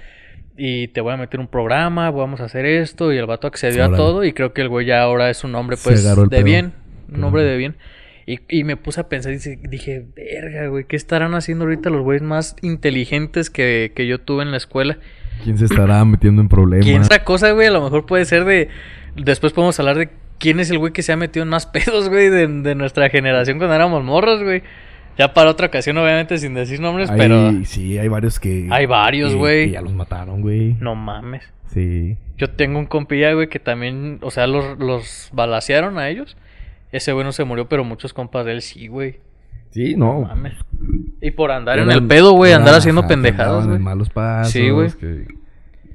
Y te voy a meter un programa, vamos a hacer esto. Y el vato accedió a todo. Y creo que el güey ya ahora es un hombre, pues, de pedo. bien. Un hombre de bien. Y, y me puse a pensar y dije, verga, güey, ¿qué estarán haciendo ahorita los güeyes más inteligentes que, que yo tuve en la escuela? ¿Quién se estará metiendo en problemas? ¿Quién otra cosa, güey? A lo mejor puede ser de. Después podemos hablar de quién es el güey que se ha metido en más pedos, güey, de, de nuestra generación cuando éramos morros, güey. Ya para otra ocasión, obviamente, sin decir nombres, Hay- pero. Sí, hay varios que... Hay varios, que- güey. que ya los mataron, güey. No mames. Sí. Yo tengo un compilla, güey, que también. O sea, los, los balacearon a ellos. Ese güey no se murió, pero muchos compas de él sí, güey. Sí, No no. mames. Y por andar en el pedo, güey, andar haciendo ajá, pendejadas, andaban güey. en malos pasos. Sí, güey. Que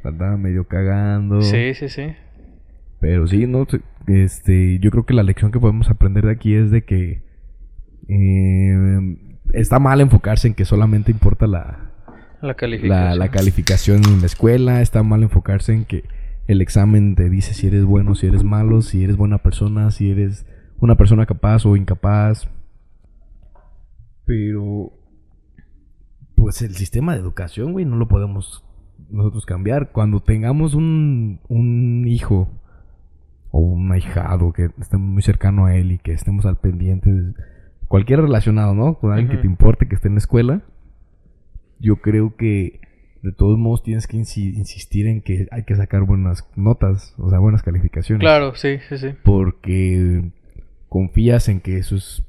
andaban medio cagando. Sí, sí, sí. Pero sí, no, te- este, yo creo que la lección que podemos aprender de aquí es de que eh, está mal enfocarse en que solamente importa la, La calificación. la, la calificación en la escuela, está mal enfocarse en que el examen te dice si eres bueno, si eres malo, si eres buena persona, si eres una persona capaz o incapaz. Pero, pues el sistema de educación, güey, no lo podemos nosotros cambiar. Cuando tengamos un, un hijo o un ahijado que esté muy cercano a él y que estemos al pendiente de cualquier relacionado, ¿no? Con alguien que te importe que esté en la escuela, yo creo que de todos modos tienes que insi- insistir en que hay que sacar buenas notas, o sea, buenas calificaciones. Claro, sí, sí, sí. Porque confías en que eso es...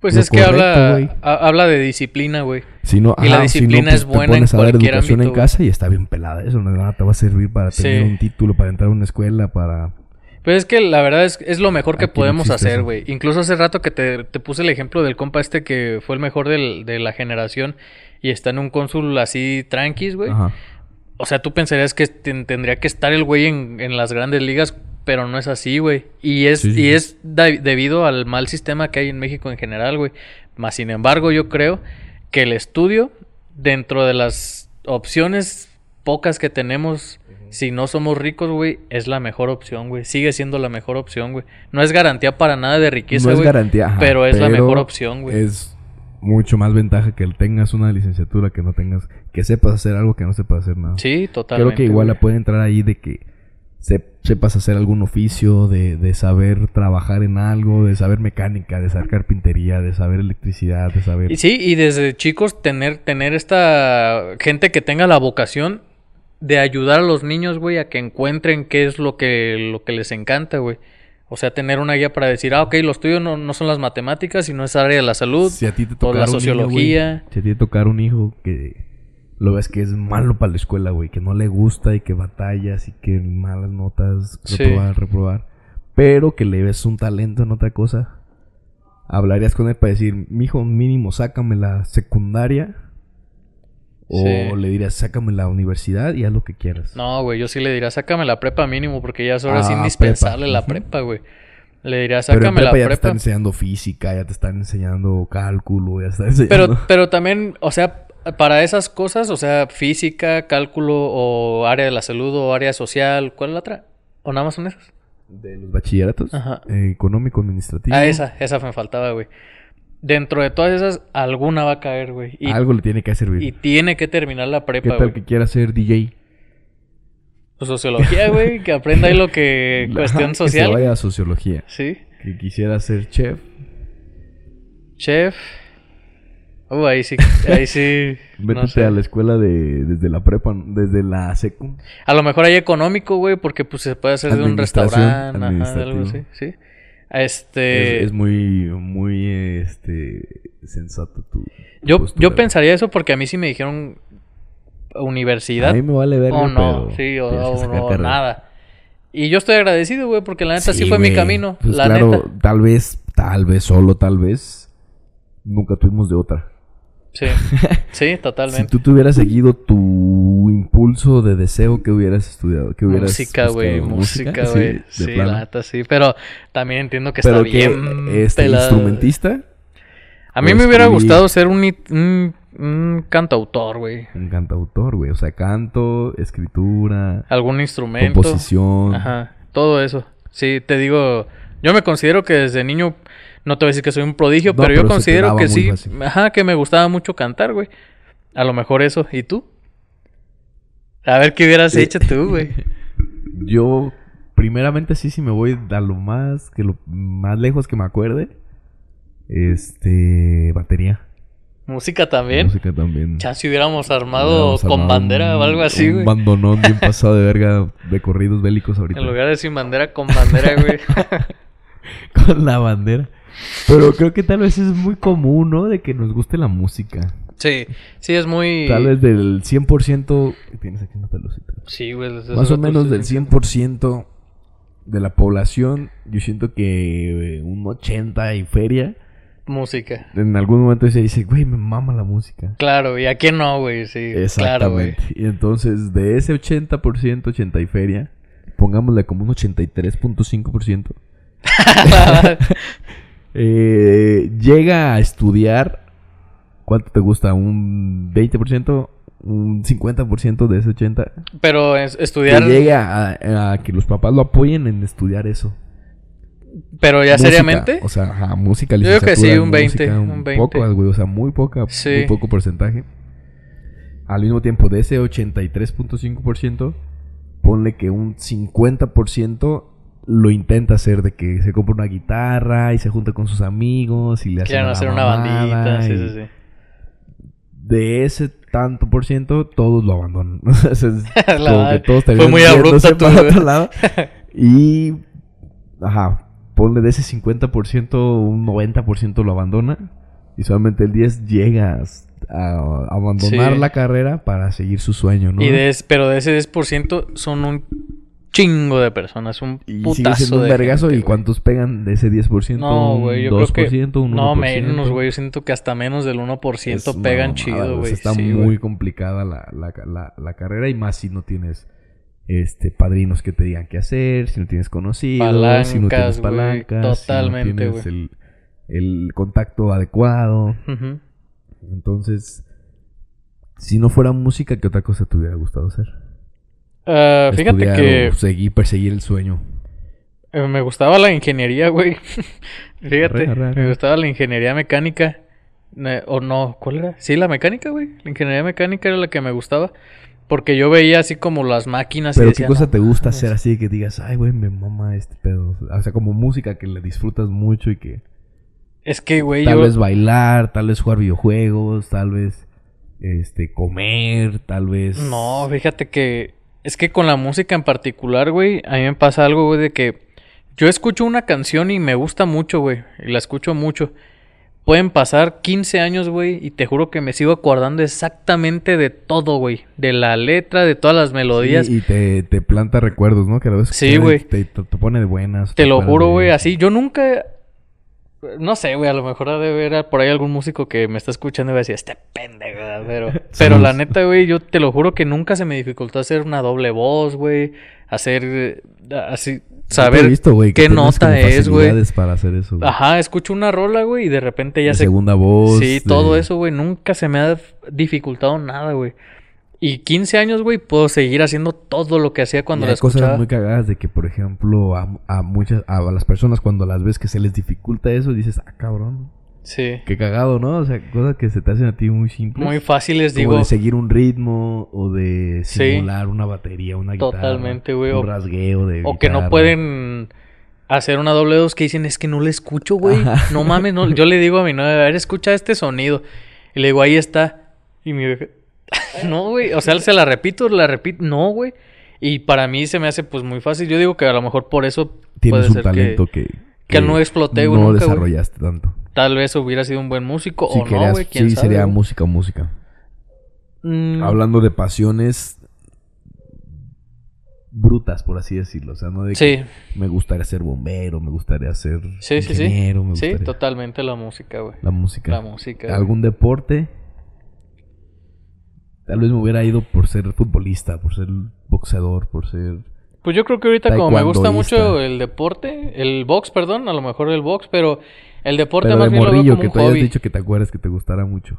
Pues es que habla, ha- habla de disciplina, güey. Si no, Y la ajá, si disciplina no, es buena te pones en a dar cualquier educación ámbito, en casa y está bien pelada eso. No te va a servir para Sí. tener un título, para entrar a una escuela, para... Pero es que la verdad es, es lo mejor que Aquí podemos hacer, güey. Incluso hace rato que te, te puse el ejemplo del compa este que fue el mejor del- de la generación y está en un cónsul así tranquis, güey. O sea, tú pensarías que ten- tendría que estar el güey en, en las grandes ligas, pero no es así, güey. Y es, Sí, sí, y sí. es debido al mal sistema que hay en México en general, güey. Más sin embargo, yo creo que el estudio, dentro de las opciones pocas que tenemos, si no somos ricos, güey, es la mejor opción, güey. Sigue siendo la mejor opción, güey. No es garantía para nada de riqueza, no es güey. garantía, ajá, pero es la mejor opción, güey. Es mucho más ventaja que tengas una licenciatura que no tengas... Que sepas hacer algo que no sepas hacer nada. Sí, totalmente. Creo que igual güey. la puede entrar ahí de que se- sepas hacer algún oficio, de, de saber trabajar en algo, de saber mecánica, de saber carpintería, de saber electricidad, de saber... Y sí, y desde chicos tener, tener esta gente que tenga la vocación de ayudar a los niños, güey, a que encuentren qué es lo que, lo que les encanta, güey. O sea, tener una guía para decir, ah, ok, los tuyos no, no son las matemáticas, sino es área de la salud. Si a ti te o la niño, sociología. güey, si a ti te tocara un hijo que lo ves que es malo para la escuela, güey, que no le gusta y que batallas y que malas notas, Sí. reprobar, reprobar, pero que le ves un talento en otra cosa, hablarías con él para decir, mijo, mínimo, sácame la secundaria. O Sí. le dirías, sácame la universidad y haz lo que quieras. No, güey, yo sí le diría, sácame la prepa mínimo, porque ya es ahora Ah, indispensable prepa, la prepa, güey. Le diría, pero en sácame la prepa ya te están prepa. enseñando física, ya te están enseñando cálculo, ya están enseñando... Pero, pero también, o sea, para esas cosas, o sea, física, cálculo o área de la salud o área social, ¿cuál es la otra? ¿O nada más son esas? De los bachilleratos, Ajá. eh, económico, administrativo. Ah, esa, esa me faltaba, güey. Dentro de todas esas, alguna va a caer, güey. Y, Algo le tiene que servir. y tiene que terminar la ¿Qué prepa, tal güey. que quiera ser DJ? Pues sociología, güey, que aprenda ahí lo que... Ajá, cuestión Que se social. vaya a sociología. Sí. Que quisiera ser chef. Chef. Uh, ahí sí, ahí sí. Métete no sé. a la escuela de, desde la prepa, desde la secu. A lo mejor hay económico, güey, porque pues se puede hacer de un restaurante, ajá, de algo así, sí. Este, Es, es muy, muy, este, sensato tu yo, postura. yo pensaría eso porque a mí sí me dijeron universidad A mí me vale ver, o no, pero sí, o, no, nada. Y yo estoy agradecido, güey, porque la neta sí, fue mi camino, Pues la claro, neta. tal vez, tal vez, solo tal vez, nunca tuvimos de otra. Sí, sí, Si totalmente. tú te hubieras seguido tu impulso de deseo, que hubieras estudiado? que hubieras Música, güey, música, Sí, güey. Sí, la neta sí, pero también entiendo que Pero está que bien este pelado, instrumentista, A mí me hubiera gustado ser un, un, un cantautor, güey. un cantautor, güey. O sea, canto, escritura, Algún instrumento. composición. Ajá, todo eso. Sí, te digo, yo me considero que desde niño No te voy a decir que soy un prodigio, No, pero, yo pero considero que sí. fácil. Ajá, que me gustaba mucho cantar, güey. A lo mejor eso. ¿Y tú? A ver qué hubieras Eh, hecho tú, güey. Yo, primeramente, sí, si me voy a lo más, que lo más lejos que me acuerde. Este, batería. Música también. Música también. Chance hubiéramos armado Hubiéramos con armado bandera un- o algo así, Un güey. bandonón bien pasado de verga de corridos bélicos ahorita. En lugar de sin bandera, con bandera, güey. Con la bandera. Pero creo que tal vez es muy común, ¿no? De que nos guste la música. sí, sí, es muy. Tal vez del 100%... Tienes aquí una pelucita. Sí, güey. Más o menos del sentido. 100% de la población, yo siento que eh, un 80 y feria, Música. en algún momento se dice, güey, me mama la música. Claro, ¿y a quién no, güey? Sí, claro, güey. Exactamente. y entonces, de ese 80%, 80 y feria, pongámosle como un 83.5%, eh, llega a estudiar, ¿cuánto te gusta? ¿Un 20%? ¿Un 50% de ese 80%? Pero es- Que estudiar. llegue a, a que los papás lo apoyen en estudiar eso. Pero ya Música, seriamente. O sea, ajá, música, Yo creo que sí, un 20, música, un 20. Pocas, güey, o sea, muy poca, Sí. muy poco porcentaje. Al mismo tiempo, de ese 83.5%, ponle que un 50% lo intenta hacer de que se compra una guitarra y se junta con sus amigos y le Quieren hacer una bandita. Sí, sí, sí. De ese tanto por ciento, todos lo abandonan. O sea, es La como que todos Fue muy güey. otro lado. Y, ajá, ponle de ese 50%, un 90% lo abandona. Y solamente el 10 llega a abandonar Sí. la carrera para seguir su sueño, ¿no? Y de es- pero de ese 10% son un chingo de personas. Un Y putazo un de vergazo. gente, ¿Y güey. cuántos pegan de ese 10%? No, güey, yo creo que... 2%, un 1%. No, menos, güey. Yo siento que hasta menos del 1% Es una pegan chido, sea, güey. Está Sí, muy güey. complicada la, la, la, la carrera y más si no tienes este padrinos que te digan qué hacer, si no tienes conocidos, si no tienes Palancas, güey, totalmente, si no tienes güey. el, el contacto adecuado. Entonces, si no fuera música, ¿qué otra cosa te hubiera gustado hacer? Ah, fíjate que o seguir, perseguir el sueño. eh, me gustaba la ingeniería, güey. fíjate, Arre, arre, arre. me gustaba la ingeniería mecánica. Ne- O no, ¿cuál era? Sí, la mecánica, güey. La ingeniería mecánica era la que me gustaba. Porque yo veía así como las máquinas y Pero decía, ¿qué cosa "No te gusta mames". hacer así que digas, ay, güey, me mama este pedo? O sea, como música que le disfrutas mucho y que... Es que, güey, Tal yo... vez bailar, tal vez jugar videojuegos, tal vez este comer, tal vez No, fíjate que es que con la música en particular, güey, a mí me pasa algo, güey, de que yo escucho una canción y me gusta mucho, güey, y la escucho mucho. Pueden pasar 15 años, güey, y te juro que me sigo acordando exactamente de todo, güey, de la letra, de todas las melodías. Sí, y te, te planta recuerdos, ¿no? Que a vez Sí, que güey. Te, te- te pone de buenas. Te lo juro, de- güey, así. Yo nunca. No sé, güey, a lo mejor ha de ver por ahí algún músico que me está escuchando y va a decir, este pendejo, pero. Pero la neta, güey, yo te lo juro que nunca se me dificultó hacer una doble voz, güey. Hacer. eh, Así. Saber. visto, qué nota es, güey. para hacer eso. güey. Ajá, escucho una rola, güey, y de repente ya De se. segunda voz. Sí, de- todo eso, güey. Nunca se me ha dificultado nada, güey. Y 15 años, güey, puedo seguir haciendo todo lo que hacía cuando y hay cosas escuchaba. muy cagadas de que, por ejemplo, a, a muchas, a las personas cuando las ves que se les dificulta eso, dices, ah, cabrón, Sí. qué cagado, ¿no? O sea, cosas que se te hacen a ti muy simples. Muy fáciles, Como digo. de seguir un ritmo o de Sí. simular una batería, una guitarra. Totalmente, güey, Un rasgueo de O que no pueden hacer una doble dos que dicen, es que no le escucho, güey. No mames, no. Yo le digo a mi novia, a ver, escucha este sonido. Y le digo, ahí está. Y mi vieja, no, güey. O sea, se la repito, la repito. No, güey. Y para mí se me hace pues muy fácil. Yo digo que a lo mejor por eso Tienes puede un ser talento que, que, que no exploté, güey, No nunca, desarrollaste tanto. tal vez hubiera sido un buen músico Si o querías- no, güey. ¿Quién sí, sabe, sería güey? música o música. Mm, Hablando de pasiones brutas, por así decirlo. O sea, no de que Sí, me gustaría ser bombero, me gustaría ser Sí, sí, sí. ingeniero, me sí, gustaría... totalmente la música, güey. La música. La música. güey. ¿Algún deporte? Tal vez me hubiera ido por ser futbolista, por ser boxeador, por ser... Pues yo creo que ahorita como me gusta mucho el deporte, el box, perdón, a lo mejor el box, pero el deporte Pero más de bien lo veo morrillo, como que un tú hayas hobby. dicho que te acuerdas que te gustara mucho.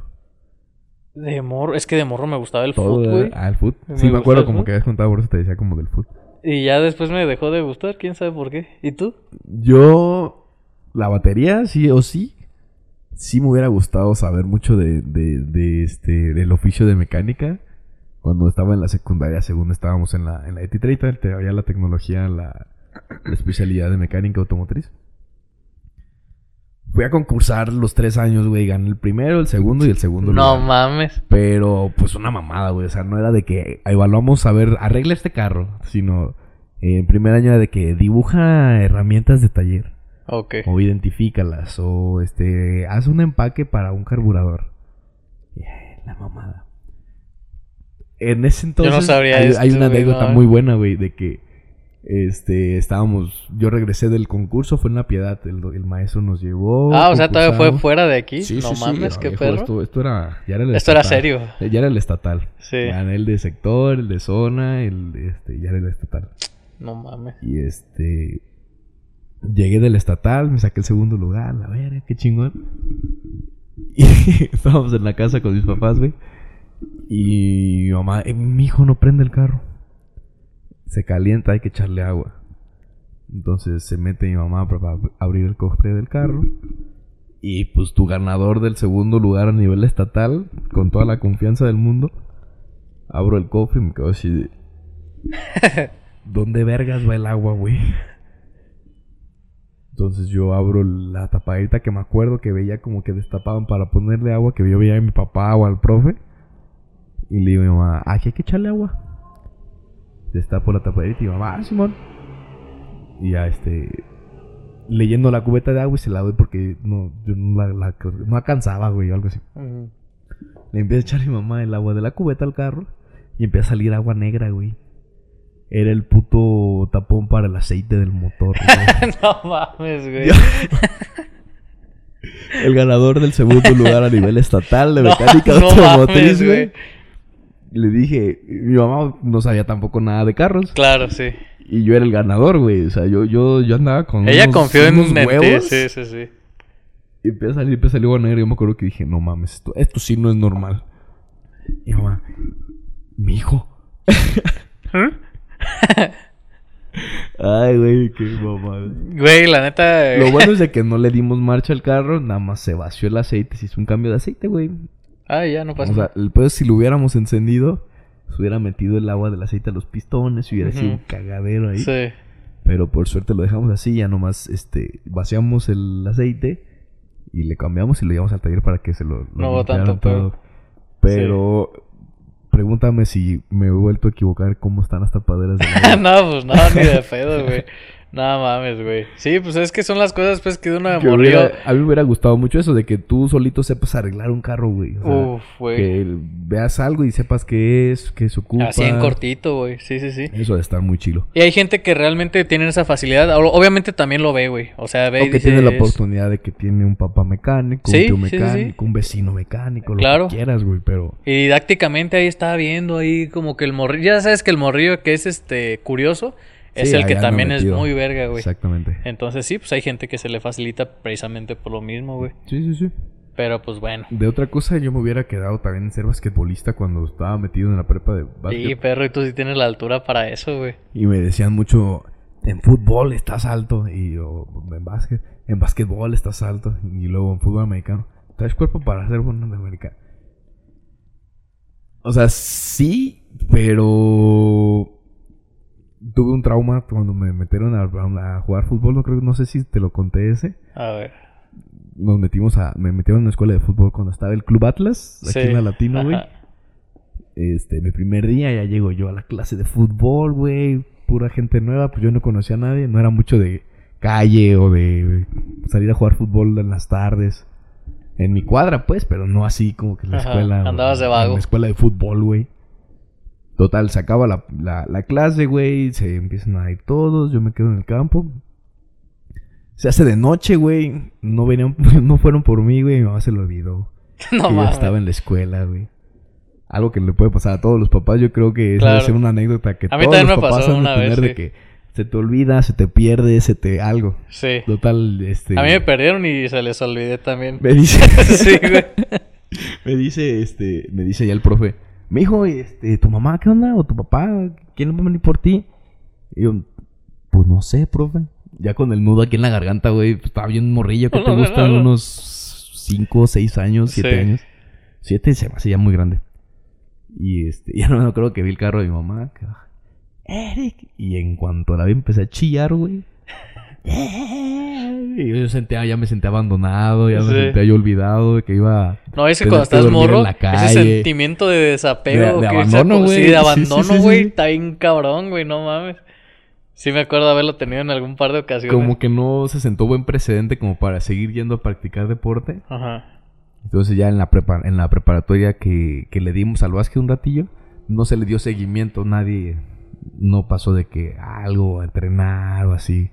De morro, es que de morro me gustaba el Todo, fútbol, güey. Ah, el. Me Sí, me gusta acuerdo como que habías contado, por eso te decía como del fut. Y ya después me dejó de gustar, quién sabe por qué. ¿Y tú? Yo la batería, sí o sí. Sí me hubiera gustado saber mucho de, de, de este, del oficio de mecánica. Cuando estaba en la secundaria, según estábamos en la, en la ET30, te- había la tecnología, la, la especialidad de mecánica automotriz. Fui a concursar los tres años, güey. Gané el primero, el segundo y el segundo No lugar. mames. Pero, pues, una mamada, güey. O sea, no era de que evaluamos a ver, arregla este carro. Sino, eh, en primer año era de que dibuja herramientas de taller. O identifícalas. O, este, haz un empaque para un carburador. Yeah, la mamada. En ese entonces sabría hay, esto, hay una anécdota no. muy buena, güey, de que este estábamos, yo regresé del concurso, fue en la piedad, el, el maestro nos llevó. Ah, o sea, todavía fue fuera de aquí. Sí, no sí, sí, mames, era qué perro. Esto, esto era, ya era el Esto era serio. Ya era el estatal. Sí. Gané el de sector, el de zona, el de este, ya era el estatal. No mames. Y este. Llegué del estatal, me saqué el segundo lugar, la verga, qué chingón. Y estábamos en la casa con mis papás, güey. Y mi mamá, eh, mi hijo no prende el carro. Se calienta, hay que echarle agua. Entonces se mete mi mamá para ab- abrir el cofre del carro. Y pues tu ganador del segundo lugar a nivel estatal, con toda la confianza del mundo, abro el cofre y me quedo así de. ¿Dónde vergas va el agua, güey? Entonces yo abro la tapadita que me acuerdo que veía como que destapaban para ponerle agua, que yo veía a mi papá o al profe. Y le digo a mi mamá, aquí hay que echarle agua. Destapo la tapadita y mamá, ah, Simón. Y ya este. Leyendo la cubeta de agua y se la doy porque no, yo no la, la- no alcanzaba, güey, o algo así. Le empieza a echar mi mamá el agua de la cubeta al carro y empieza a salir agua negra, güey. Era el puto tapón para el aceite del motor, güey. no mames, güey. Yo- el ganador del segundo lugar a nivel estatal de No, mecánica no automotriz, mames, güey. Le dije, mi mamá no sabía tampoco nada de carros. Claro, sí. Y yo era el ganador, güey. O sea, yo, yo, yo andaba con Ella unos- confió en, unos en huevos. Sí, sí, sí. Y empieza a salir, empieza a salir negra. Yo me acuerdo que dije, no mames, esto, esto sí no es normal. Y mi mamá, mi hijo. Ay, güey, qué mamada. Güey, la neta. Lo bueno es de que no le dimos marcha al carro, nada más se vació el aceite, se hizo un cambio de aceite, güey. Ah, ya no pasa O sea, el es si lo hubiéramos encendido, se hubiera metido el agua del aceite a los pistones y hubiera sido un cagadero ahí. Sí. Pero por suerte lo dejamos así, ya nomás este, vaciamos el aceite y le cambiamos y lo llevamos al taller para que se lo, lo No tanto pedo. todo. Pero pregúntame si me he vuelto a equivocar cómo están las tapaderas agua. no, pues no, ni de pedo, güey. No mames, güey. Sí, pues es que son las cosas pues que de una hubiera- a mí me hubiera gustado mucho eso de que tú solito sepas arreglar un carro, güey. O sea, Uf, güey. que veas algo y sepas qué es, qué se ocupa. Así en cortito, güey. Sí, sí, sí. Eso estar muy chilo. Y hay gente que realmente tiene esa facilidad. Obviamente también lo ve, güey. O sea, ve O y que dice, tiene la "Es- oportunidad de que tiene un papá mecánico, Sí, un tío sí, sí, sí. mecánico, un vecino mecánico, lo que quieras, güey, pero... Y didácticamente ahí está viendo ahí como que el morrillo. Ya sabes que el morrillo que es este curioso es Sí, el que también es muy verga, güey. Exactamente. Entonces sí, pues hay gente que se le facilita precisamente por lo mismo, güey. Sí, sí, sí. Pero pues bueno. De otra cosa, yo me hubiera quedado también en ser basquetbolista cuando estaba metido en la prepa de básquet. Sí, perro, y tú sí tienes la altura para eso, güey. Y me decían mucho, en fútbol estás alto. Y yo, en básquet, en básquetbol estás alto. Y luego en fútbol americano, traes cuerpo para ser bueno en americano. O sea, sí, pero tuve un trauma cuando me metieron a, a jugar fútbol. No creo, no sé si te lo conté ese. A ver. Nos metimos a, me metieron en una escuela de fútbol cuando estaba el Club Atlas, aquí Sí. en la Latino, güey. Este, mi primer día ya llego yo a la clase de fútbol, güey. Pura gente nueva, pues yo no conocía a nadie. No era mucho de calle o de salir a jugar fútbol en las tardes. En mi cuadra, pues, pero no así como que en la Ajá, escuela. andabas de En vago. la escuela de fútbol, güey. Total, se acaba la, la, la clase, güey. Se empiezan a ir todos. Yo me quedo en el campo. Se hace de noche, güey. No venían, no fueron por mí, güey. Mi mamá se lo olvidó No que yo estaba en la escuela, güey. Algo que le puede pasar a todos los papás, yo creo que Claro. ser una anécdota que A mí todos también los me papás pasó una vez, de sí. que se te olvida, se te pierde, se te algo. Sí. Total, este A mí me perdieron y se les olvidé también. me dice sí, güey. me dice este, me dice ya el profe, "Mi hijo, este, tu mamá qué onda o tu papá, quién va a venir por ti?" Y yo, "Pues no sé, profe." ya con el nudo aquí en la garganta, güey. pues, Estaba bien morrillo. ¿Qué te No, gustan? no. Unos 5, 6 años, 7 Sí. años. 7 se me hace ya muy grande. Y este, ya no me acuerdo que vi el carro de mi mamá. que, Eric. Y en cuanto la vi empecé a chillar, güey. Y yo sentía, ya me sentía abandonado, ya me sentía yo olvidado de que iba No, ese cuando estás morro, ese sentimiento de desapego. De- de abandono, güey. Sí, de abandono, sí, güey. sí. Está bien cabrón, güey, no mames. Sí me acuerdo haberlo tenido en algún par de ocasiones. como que no se sentó buen precedente como para seguir yendo a practicar deporte. Ajá. Entonces ya en la prepa en la preparatoria que, que le dimos al básquet un ratillo, no se le dio seguimiento, nadie no pasó de que algo a entrenar o así.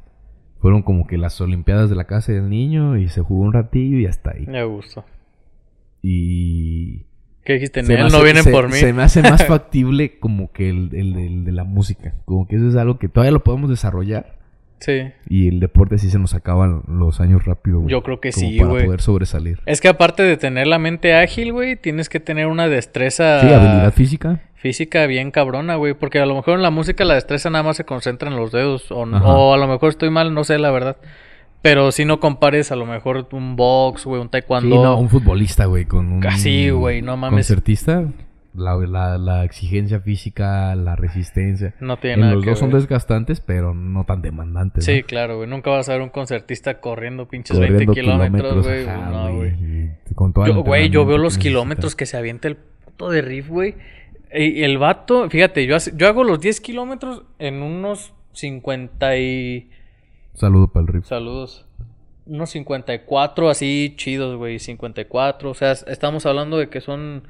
Fueron como que las olimpiadas de la casa del niño y se jugó un ratillo y hasta ahí. Me gustó. Y ¿Qué dijiste? se me Él hace- no vienen se- por mí. Se me hace más factible como que el, el- el de la música. Como que eso es algo que todavía lo podemos desarrollar. Sí. Y el deporte sí se nos acaban los años rápido, güey. Yo creo que como sí, para güey. poder sobresalir. Es que aparte de tener la mente ágil, güey, tienes que tener una destreza Sí, habilidad física. física bien cabrona, güey. Porque a lo mejor en la música la destreza nada más se concentra en los dedos. O, o a lo mejor estoy mal, no sé, la verdad. Pero si no compares a lo mejor un box, güey, un taekwondo. Sí, no, un futbolista, güey, con un... Casi, güey, no mames. Concertista, la, la, la exigencia física, la resistencia. No tiene En nada los que dos son ver. desgastantes, pero no tan demandantes. Sí, ¿no? claro, güey. Nunca vas a ver un concertista corriendo pinches Corriendo 20 kilómetros, güey. No, güey. Con todo el Yo, güey, yo veo los kilómetros que se avienta el puto de riff, güey. Y el vato, fíjate, yo, hace- yo hago los 10 kilómetros en unos 50 y... Saludo para el riff. Saludos. Unos 54 así chidos, güey. 54. O sea, es- estamos hablando de que son...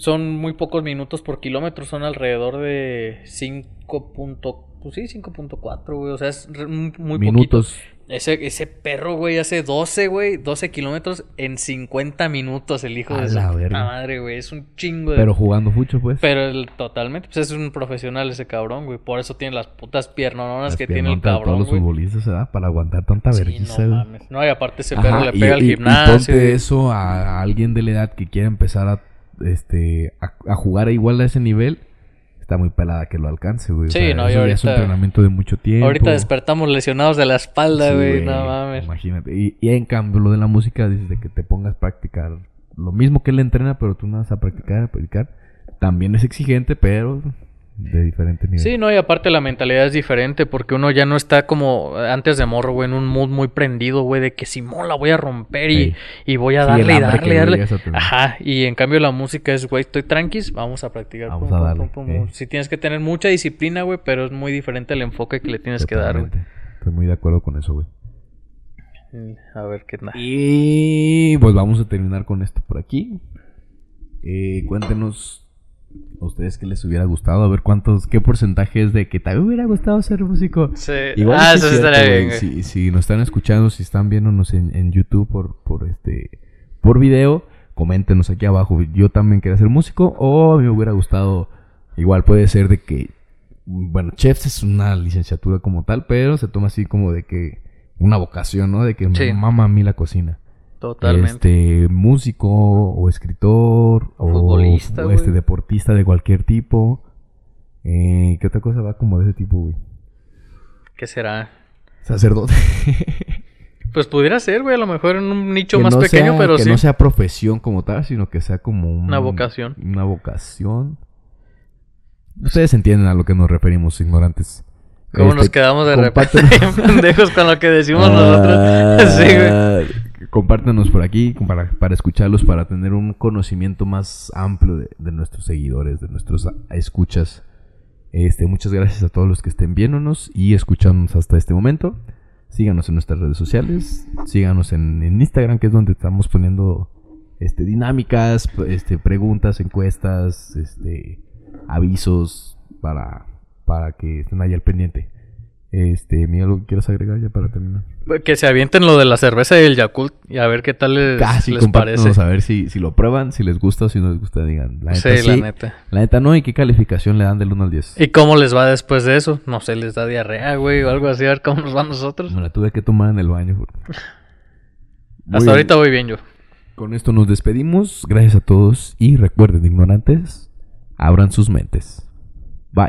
Son muy pocos minutos por kilómetro. Son alrededor de 5. punto- Pues sí, 5.4, güey. O sea, es muy muy poquito. Minutos. Ese, ese perro, güey, hace 12, güey, 12 kilómetros en 50 minutos, el hijo A de la puta madre, güey. Es un chingo de... Pero jugando mucho, pues. Pero el- totalmente, pues es un profesional ese cabrón, güey. Por eso tiene las putas piernonas Las que tiene el cabrón, Todos los futbolistas, ¿verdad? Para aguantar tanta Sí, vergüenza, no mames. No, y aparte ese Ajá, perro le y- pega al y- y gimnasio. ponte güey. eso a, a alguien de la edad que quiera empezar a, este, a, a jugar igual a ese nivel. Está muy pelada que lo alcance, güey. O Sí, sea, no, y eso ya es un ahorita- entrenamiento de mucho tiempo. Ahorita despertamos lesionados de la espalda, Sí, güey. no mames. Imagínate. Y, y en cambio, lo de la música, dices de que te pongas a practicar lo mismo que él entrena, pero tú no vas a practicar, a practicar. También es exigente, pero de diferente nivel. Sí, no, y aparte la mentalidad es diferente porque uno ya no está como antes de morro, güey, en un mood muy prendido, güey, de que Simón la voy a romper y, Sí. y voy a darle y darle darle. Ajá, y en cambio la música es, güey, estoy tranquis, vamos a practicar. Vamos pum, a darle, pum, pum, eh. pum. Sí tienes que tener mucha disciplina, güey, pero es muy diferente el enfoque que le tienes que dar, güey. Estoy muy de acuerdo con eso, güey. Mm, A ver qué tal. Y pues vamos a terminar con esto por aquí. Eh, cuéntenos a ustedes qué les hubiera gustado, a ver cuántos, qué porcentaje es de que también hubiera gustado ser músico. Sí. Igual ah, sí eso es sí cierto, estaría güey. bien, güey. Si, si nos están escuchando, si están viéndonos en, en YouTube por, por este por video, coméntenos aquí abajo. Yo también quería ser músico o a mí me hubiera gustado. Igual puede ser de que bueno, chefs es una licenciatura como tal, pero se toma así como de que una vocación, ¿no? De que Sí. me mama a mí la cocina. Totalmente. Este, músico o escritor o, Futbolista, o este deportista de cualquier tipo. Eh, ¿Qué otra cosa va como de ese tipo, güey? ¿Qué será? Sacerdote. Pues pudiera ser, güey, a lo mejor en un nicho Que más no pequeño, sea- pero que sí. no sea profesión como tal, sino que sea como un- Una vocación. Una vocación. Ustedes entienden a lo que nos referimos, ignorantes. ¿Cómo nos Este, quedamos de repente pendejos con lo que decimos nosotros? sí, güey. Compártanos por aquí para, para escucharlos, para tener un conocimiento más amplio de, de nuestros seguidores, de nuestros escuchas. Este, muchas gracias a todos los que estén viéndonos y escuchándonos hasta este momento. Síganos en nuestras redes sociales, síganos en, en Instagram, que es donde estamos poniendo este, dinámicas, este, preguntas, encuestas, este, avisos para, para que estén ahí al pendiente. Este, Miguel, ¿algo que quieras agregar ya para terminar? Que se avienten lo de la cerveza y el Yakult y a ver qué tal les, Casi, les compártanos parece. a ver si, si lo prueban, si les gusta o si no les gusta, digan. La neta, sí, la neta. La neta no, ¿y qué calificación le dan del 1 al 10? ¿Y cómo les va después de eso? No sé, les da diarrea, güey, o algo así, a ver cómo nos va a nosotros. Me la tuve que tomar en el baño. Hasta bien. ahorita voy bien yo. Con esto nos despedimos. Gracias a todos y recuerden, ignorantes, abran sus mentes. Bye.